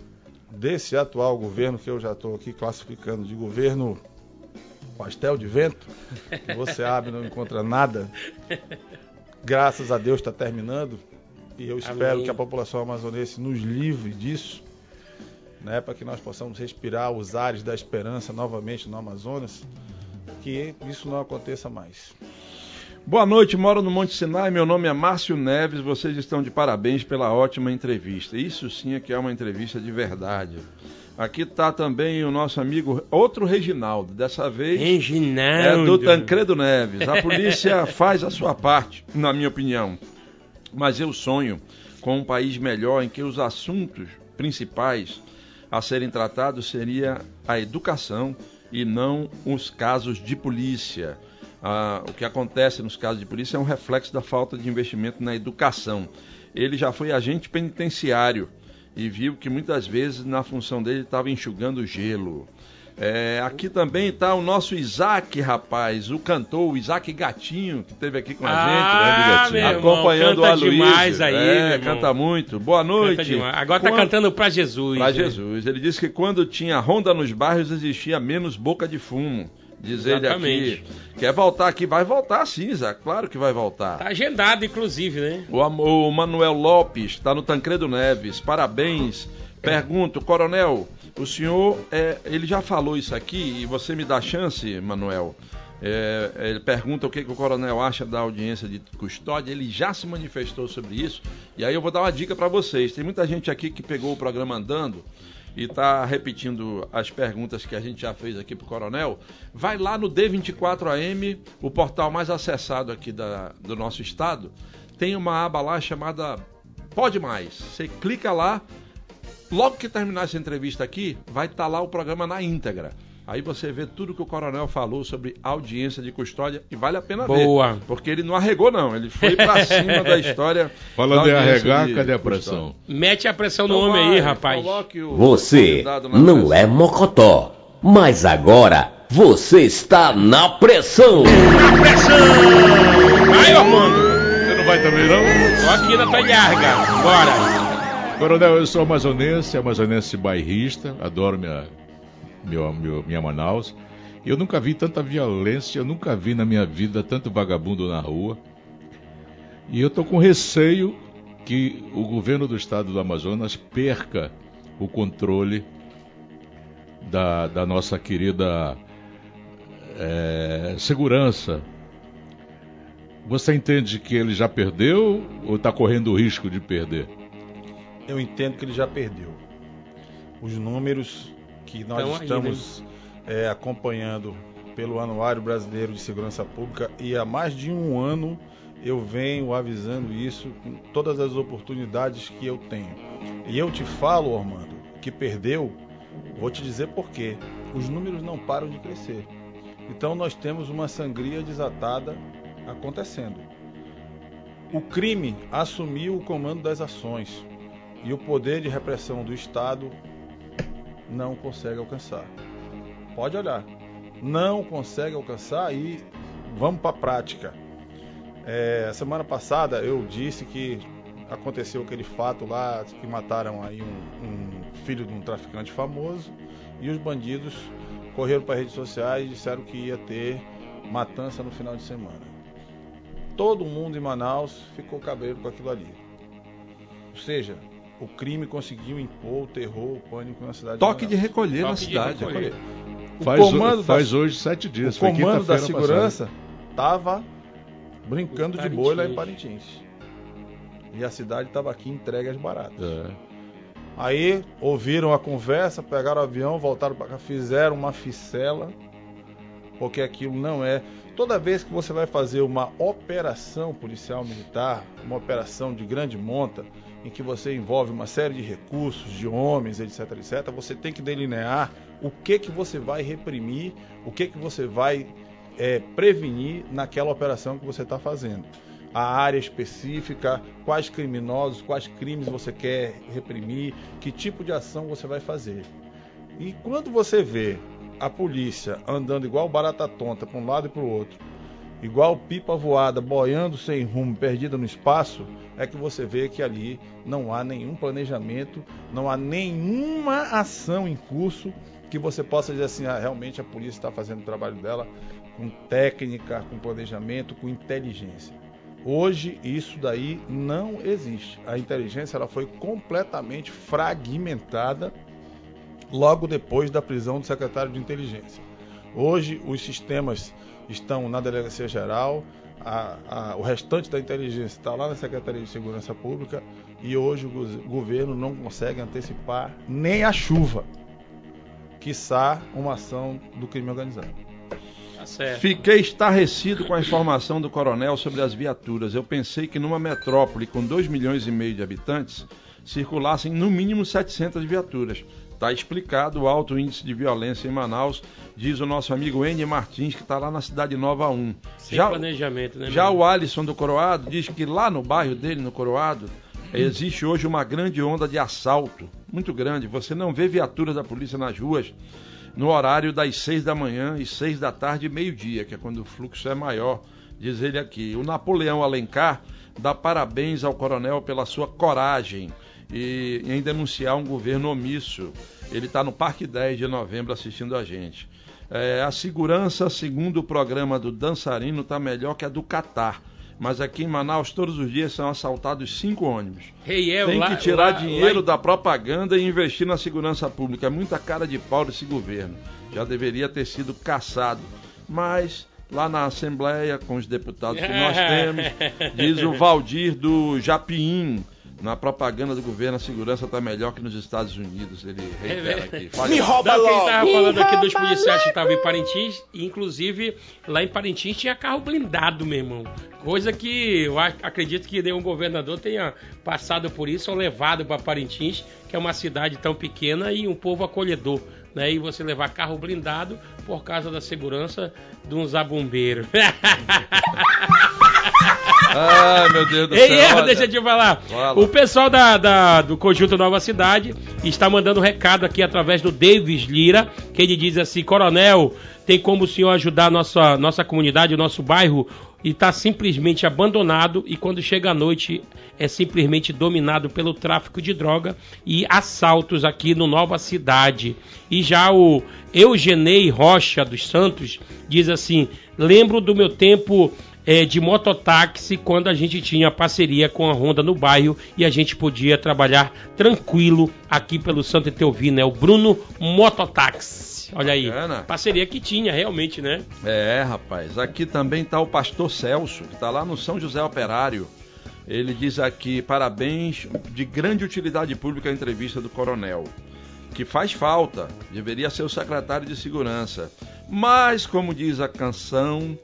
desse atual governo, que eu já estou aqui classificando de governo pastel de vento, que você abre e não encontra nada. Graças a Deus está terminando. E eu espero Amém. que a população amazonense nos livre disso, né, para que nós possamos respirar os ares da esperança novamente no Amazonas, que isso não aconteça mais. Boa noite, moro no Monte Sinai. Meu nome é Márcio Neves. Vocês estão de parabéns pela ótima entrevista. Isso sim é que é uma entrevista de verdade. Aqui está também o nosso amigo, outro Reginaldo. Dessa vez é Reginaldo. do Tancredo Neves. A polícia faz a sua parte, na minha opinião. Mas eu sonho com um país melhor em que os assuntos principais a serem tratados seria a educação e não os casos de polícia. Ah, o que acontece nos casos de polícia é um reflexo da falta de investimento na educação. Ele já foi agente penitenciário e viu que muitas vezes na função dele estava enxugando gelo. É, aqui também está o nosso Isaac, rapaz, o cantor, o Isaac Gatinho, que esteve aqui com a Ah, gente, né, irmão, acompanhando o canta Aloysio. demais aí, é, irmão. canta muito. Boa noite. Agora tá Quando- cantando pra Jesus. Pra né? Jesus. Ele disse que quando tinha ronda nos bairros existia menos boca de fumo. Diz ele Exatamente. aqui. Quer voltar aqui? Vai voltar sim, Isaac. Claro que vai voltar. Tá agendado, inclusive, né? O, o Manuel Lopes está no Tancredo Neves. Parabéns. Pergunto, Coronel, o senhor, é, ele já falou isso aqui e você me dá chance, Manuel. É, ele pergunta o que, que o coronel acha da audiência de custódia. Ele já se manifestou sobre isso. E aí eu vou dar uma dica para vocês. Tem muita gente aqui que pegou o programa andando e está repetindo as perguntas que a gente já fez aqui para o coronel. Vai lá no D24AM, o portal mais acessado aqui da- do nosso estado. Tem uma aba lá chamada Pode Mais. Você clica lá, logo que terminar essa entrevista aqui, vai estar lá o programa na íntegra. Aí você vê tudo que o coronel falou sobre audiência de custódia e vale a pena Boa. ver. Porque ele não arregou, não. Ele foi pra cima da história. Falando da em arregar, de cadê a custódia. pressão? Mete a pressão no Então homem vai, aí, rapaz. coloque o Você na não pressão. é mocotó, mas agora você está na pressão. Vai, Armando. Você não vai também, não? Tô aqui na Talharga. Bora. Coronel, eu sou amazonense, amazonense bairrista, adoro minha, meu- minha Manaus. Eu nunca vi tanta violência, eu nunca vi na minha vida tanto vagabundo na rua. E eu tô com receio que o governo do estado do Amazonas perca o controle da, da nossa querida eh, segurança. Você entende que ele já perdeu ou está correndo o risco de perder? Eu entendo que ele já perdeu. Os números que nós Então, estamos é, acompanhando pelo Anuário Brasileiro de Segurança Pública e há mais de um ano eu venho avisando isso com todas as oportunidades que eu tenho. E eu te falo, Ormando, que perdeu, vou te dizer por quê. Os números não param de crescer. Então nós temos uma sangria desatada acontecendo. O crime assumiu o comando das ações e o poder de repressão do Estado não consegue alcançar. Pode olhar, não consegue alcançar e vamos para a prática. É, semana passada eu disse que aconteceu aquele fato lá que mataram aí um, um filho de um traficante famoso e os bandidos correram para redes sociais e disseram que ia ter matança no final de semana. Todo mundo em Manaus ficou cabreiro com aquilo ali. Ou seja, o crime conseguiu impor o terror, o pânico na cidade Toque de Manaus. recolher na Toque de cidade. recolher. O Faz, comando faz da, hoje sete dias. o comando da segurança estava brincando de boi lá em Parintins. E a cidade estava aqui entregue às baratas. passada. Aí ouviram a conversa, pegaram o avião, voltaram para cá, fizeram uma ficela, porque aquilo não é. Toda vez que você vai fazer uma operação policial militar, uma operação de grande monta, em que você envolve uma série de recursos, de homens, etc, etc, você tem que delinear o que que você vai reprimir, o que que você vai é, prevenir naquela operação que você está fazendo. A área específica, quais criminosos, quais crimes você quer reprimir, que tipo de ação você vai fazer. E quando você vê a polícia andando igual barata tonta para um lado e para o outro, igual pipa voada, boiando sem rumo, perdida no espaço, é que você vê que ali não há nenhum planejamento, não há nenhuma ação em curso que você possa dizer assim, ah, realmente a polícia está fazendo o trabalho dela com técnica, com planejamento, com inteligência. Hoje isso daí não existe. A inteligência ela foi completamente fragmentada logo depois da prisão do secretário de inteligência. Hoje os sistemas estão na delegacia geral, a, a, o restante da inteligência está lá na Secretaria de Segurança Pública e hoje o governo não consegue antecipar nem a chuva, quiçá uma ação do crime organizado. Tá Fiquei estarrecido com a informação do coronel sobre as viaturas. Eu pensei que numa metrópole com 2 milhões e meio de habitantes circulassem no mínimo 700 viaturas. Está explicado o alto índice de violência em Manaus, diz o nosso amigo N. Martins, que está lá na Cidade Nova 1. Sem já, planejamento, né? Já o Alisson do Coroado diz que lá no bairro dele, no Coroado, existe hoje uma grande onda de assalto, muito grande. Você não vê viaturas da polícia nas ruas no horário das 6 da manhã e 6 da tarde e meio-dia, que é quando o fluxo é maior, diz ele aqui. O Napoleão Alencar dá parabéns ao coronel pela sua coragem e em denunciar um governo omisso. Ele está no Parque 10 de novembro assistindo a gente. É, a segurança, segundo o programa do Dançarino, está melhor que a do Catar. Mas aqui em Manaus, todos os dias são assaltados cinco ônibus. Hey, é, Tem que tirar lá, dinheiro lá... da propaganda e investir na segurança pública. É muita cara de pau desse governo. Já deveria ter sido caçado. Mas lá na Assembleia, com os deputados que nós temos, diz o Valdir do Japim na propaganda do governo a segurança está melhor que nos Estados Unidos. Ele reitera aqui. Fale Me rouba Não, Quem estava falando aqui dos policiais que estavam em Parintins, inclusive lá em Parintins tinha carro blindado, meu irmão. Coisa que eu acredito que nenhum governador tenha passado por isso ou levado para Parintins, que é uma cidade tão pequena e um povo acolhedor. Né, e você levar carro blindado por causa da segurança de um zabumbeiro. Ai, meu Deus do céu. Ei, deixa eu te falar. Fala. O pessoal da, da, do Conjunto Nova Cidade está mandando um recado aqui através do Davis Lira, que ele diz assim: Coronel, tem como o senhor ajudar a nossa, nossa comunidade, o nosso bairro? E está simplesmente abandonado e quando chega a noite é simplesmente dominado pelo tráfico de droga e assaltos aqui no Nova Cidade. E já o Eugenei Rocha dos Santos diz assim: lembro do meu tempo é, de mototáxi quando a gente tinha parceria com a Honda no bairro e a gente podia trabalhar tranquilo aqui pelo Santo Etelvino. É o Bruno Mototáxi. Olha aí, Bacana. parceria que tinha realmente, né? É, rapaz. Aqui também está o pastor Celso, que está lá no São José Operário. Ele diz aqui: parabéns, de grande utilidade pública a entrevista do coronel. Que faz falta, deveria ser o secretário de segurança. Mas, como diz a canção,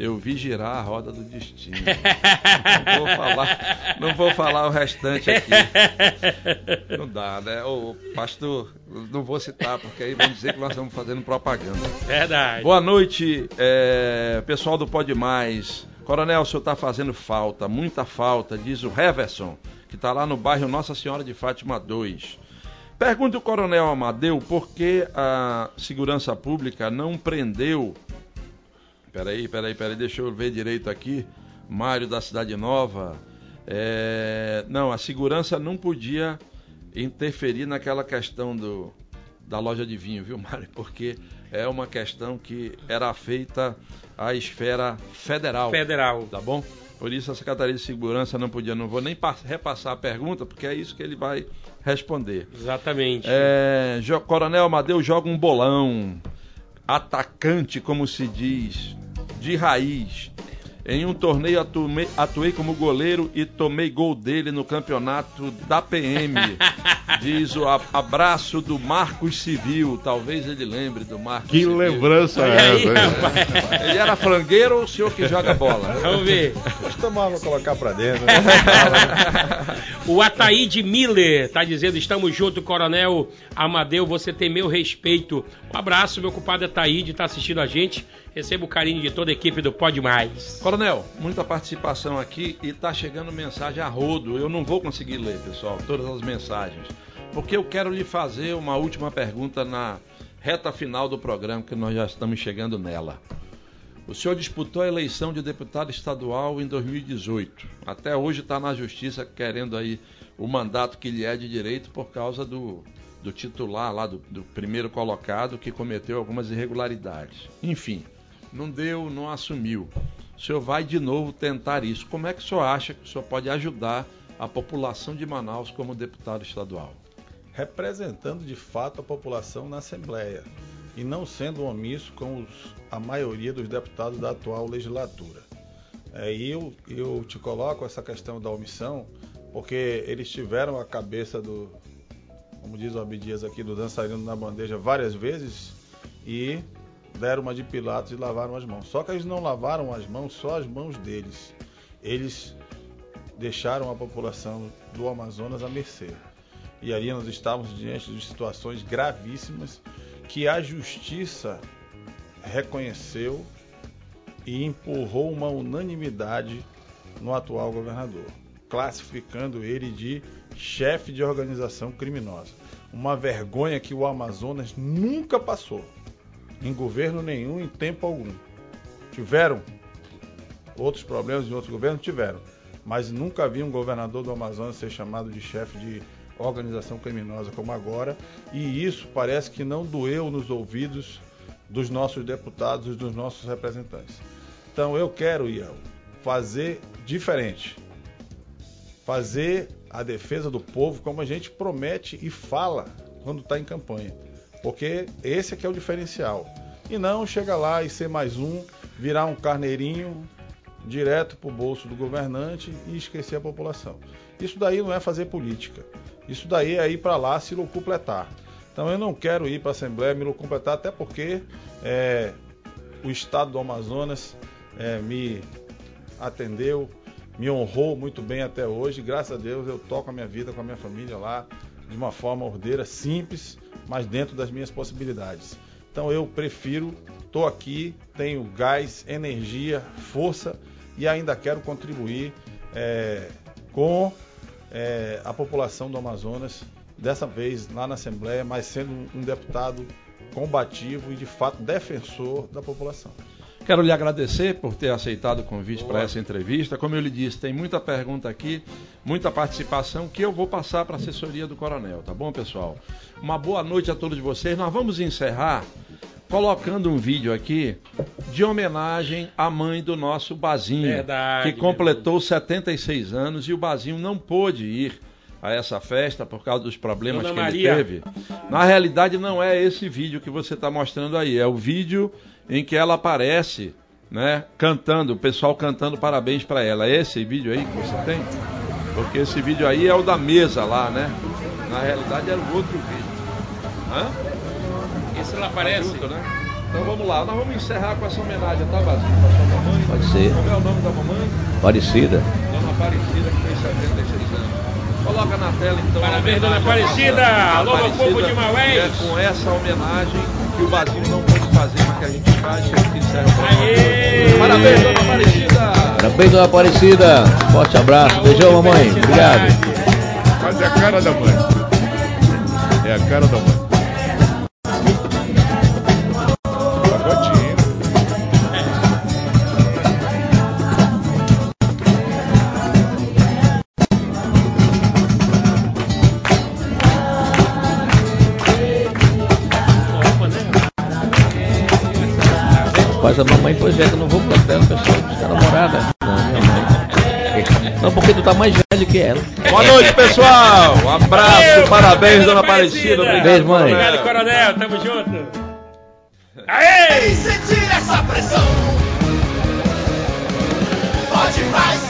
eu vi girar a roda do destino. não, vou falar, não vou falar o restante aqui. Não dá, né? O pastor, não vou citar, porque aí vão dizer que nós estamos fazendo propaganda. Verdade. Boa noite, é, pessoal do Pode Mais. Coronel, o senhor está fazendo falta, muita falta, diz o Heverson, que está lá no bairro Nossa Senhora de Fátima 2. Pergunta o Coronel Amadeu por que a segurança pública não prendeu Peraí, peraí, peraí, deixa eu ver direito aqui. Mário da Cidade Nova. É... Não, a segurança não podia interferir naquela questão do, da loja de vinho, viu, Mário? Porque é uma questão que era feita à esfera federal. Federal. Tá bom? Por isso a Secretaria de Segurança não podia. Não vou nem repassar a pergunta, porque é isso que ele vai responder. Exatamente. É, Coronel Amadeu joga um bolão atacante, como se diz, de raiz. Em um torneio atuei, atuei, como goleiro e tomei gol dele no campeonato da PM. Diz o abraço do Marcos Civil. Talvez ele lembre do Marcos que Civil. Que lembrança é essa? Ele era frangueiro ou o senhor que joga bola? Vamos ver. Costumava colocar pra dentro. Né? o Ataíde Miller tá dizendo: estamos juntos, Coronel Amadeu. Você tem meu respeito. Um abraço, meu compadre Ataíde, tá assistindo a gente. Receba o carinho de toda a equipe do Pode Mais. Coronel, muita participação aqui e tá chegando mensagem a rodo. Eu não vou conseguir ler, pessoal, todas as mensagens, porque eu quero lhe fazer uma última pergunta na reta final do programa, que nós já estamos chegando nela. O senhor disputou a eleição de deputado estadual em 2018. Até hoje está na justiça querendo aí o mandato que lhe é de direito por causa do, do titular lá, do, do primeiro colocado, que cometeu algumas irregularidades. Enfim, não deu, não assumiu. O senhor vai de novo tentar isso. Como é que o senhor acha que o senhor pode ajudar a população de Manaus como deputado estadual? Representando de fato a população na Assembleia e não sendo omisso com os, a maioria dos deputados da atual legislatura. É, e eu, eu te coloco essa questão da omissão porque eles tiveram a cabeça do, como diz o Abdias aqui, do dançarino na bandeja várias vezes e deram uma de Pilatos e lavaram as mãos. Só que eles não lavaram as mãos, só as mãos deles. Eles deixaram a população do Amazonas à mercê. E ali nós estávamos diante de situações gravíssimas que a justiça reconheceu e empurrou uma unanimidade no atual governador, classificando ele de chefe de organização criminosa. Uma vergonha que o Amazonas nunca passou, em governo nenhum, em tempo algum. Tiveram outros problemas em outros governos? Tiveram. Mas nunca vi um governador do Amazonas ser chamado de chefe de organização criminosa como agora, e isso parece que não doeu nos ouvidos dos nossos deputados e dos nossos representantes. Então eu quero, Iel, fazer diferente. Fazer a defesa do povo como a gente promete e fala quando está em campanha. Porque esse é que é o diferencial. E não chega lá e ser mais um, virar um carneirinho direto para o bolso do governante e esquecer a população. Isso daí não é fazer política. Isso daí é ir para lá se completar. Então eu não quero ir para a Assembleia me completar, até porque é, o Estado do Amazonas é, me atendeu, me honrou muito bem até hoje. Graças a Deus eu toco a minha vida com a minha família lá de uma forma ordeira, simples, mas dentro das minhas possibilidades. Então eu prefiro, estou aqui, tenho gás, energia, força e ainda quero contribuir é, com é, a população do Amazonas, dessa vez lá na Assembleia, mas sendo um deputado combativo e de fato defensor da população. Quero lhe agradecer por ter aceitado o convite para essa entrevista. Como eu lhe disse, tem muita pergunta aqui, muita participação que eu vou passar para a assessoria do Coronel, tá bom, pessoal? Uma boa noite a todos vocês. Nós vamos encerrar colocando um vídeo aqui de homenagem à mãe do nosso Bazinho, Verdade, que completou 76 anos e o Bazinho não pôde ir a essa festa por causa dos problemas Dona que Maria. ele teve. Na realidade, não é esse vídeo que você está mostrando aí, é o vídeo em que ela aparece, né, cantando, o pessoal cantando parabéns para ela. É esse vídeo aí que você tem? Porque esse vídeo aí é o da mesa lá, né? Na realidade era o outro vídeo. Hã? Esse lá aparece. Junto, né? Então vamos lá, nós vamos encerrar com essa homenagem, tá, Bazinho? Para sua mamãe. Pode ser. Como é o nome da mamãe? Parecida. Dona Aparecida, que fez 76 anos. Coloca na tela então. Parabéns, Dona Aparecida. Alô, Aparecida, povo de Maués. É com essa homenagem que o Bazinho não pôde fazer, que a gente faz e a gente encerra o programa. Parabéns, Dona Aparecida. Parabéns, dona Aparecida. Forte abraço. Beijão, mamãe. Obrigado. Mas é a cara da mãe. É a cara da mãe. Faz a mamãe, pois é, que eu não vou pro hotel, pessoal, buscar namorada. Não, minha mãe. Não, porque tu tá mais velho que ela. Boa noite, pessoal. Um abraço, parabéns, Dona Aparecida. Obrigado, Beijo, mãe. Obrigado, Coronel. Tamo junto. Aê! Sentir essa pressão. Pode mais.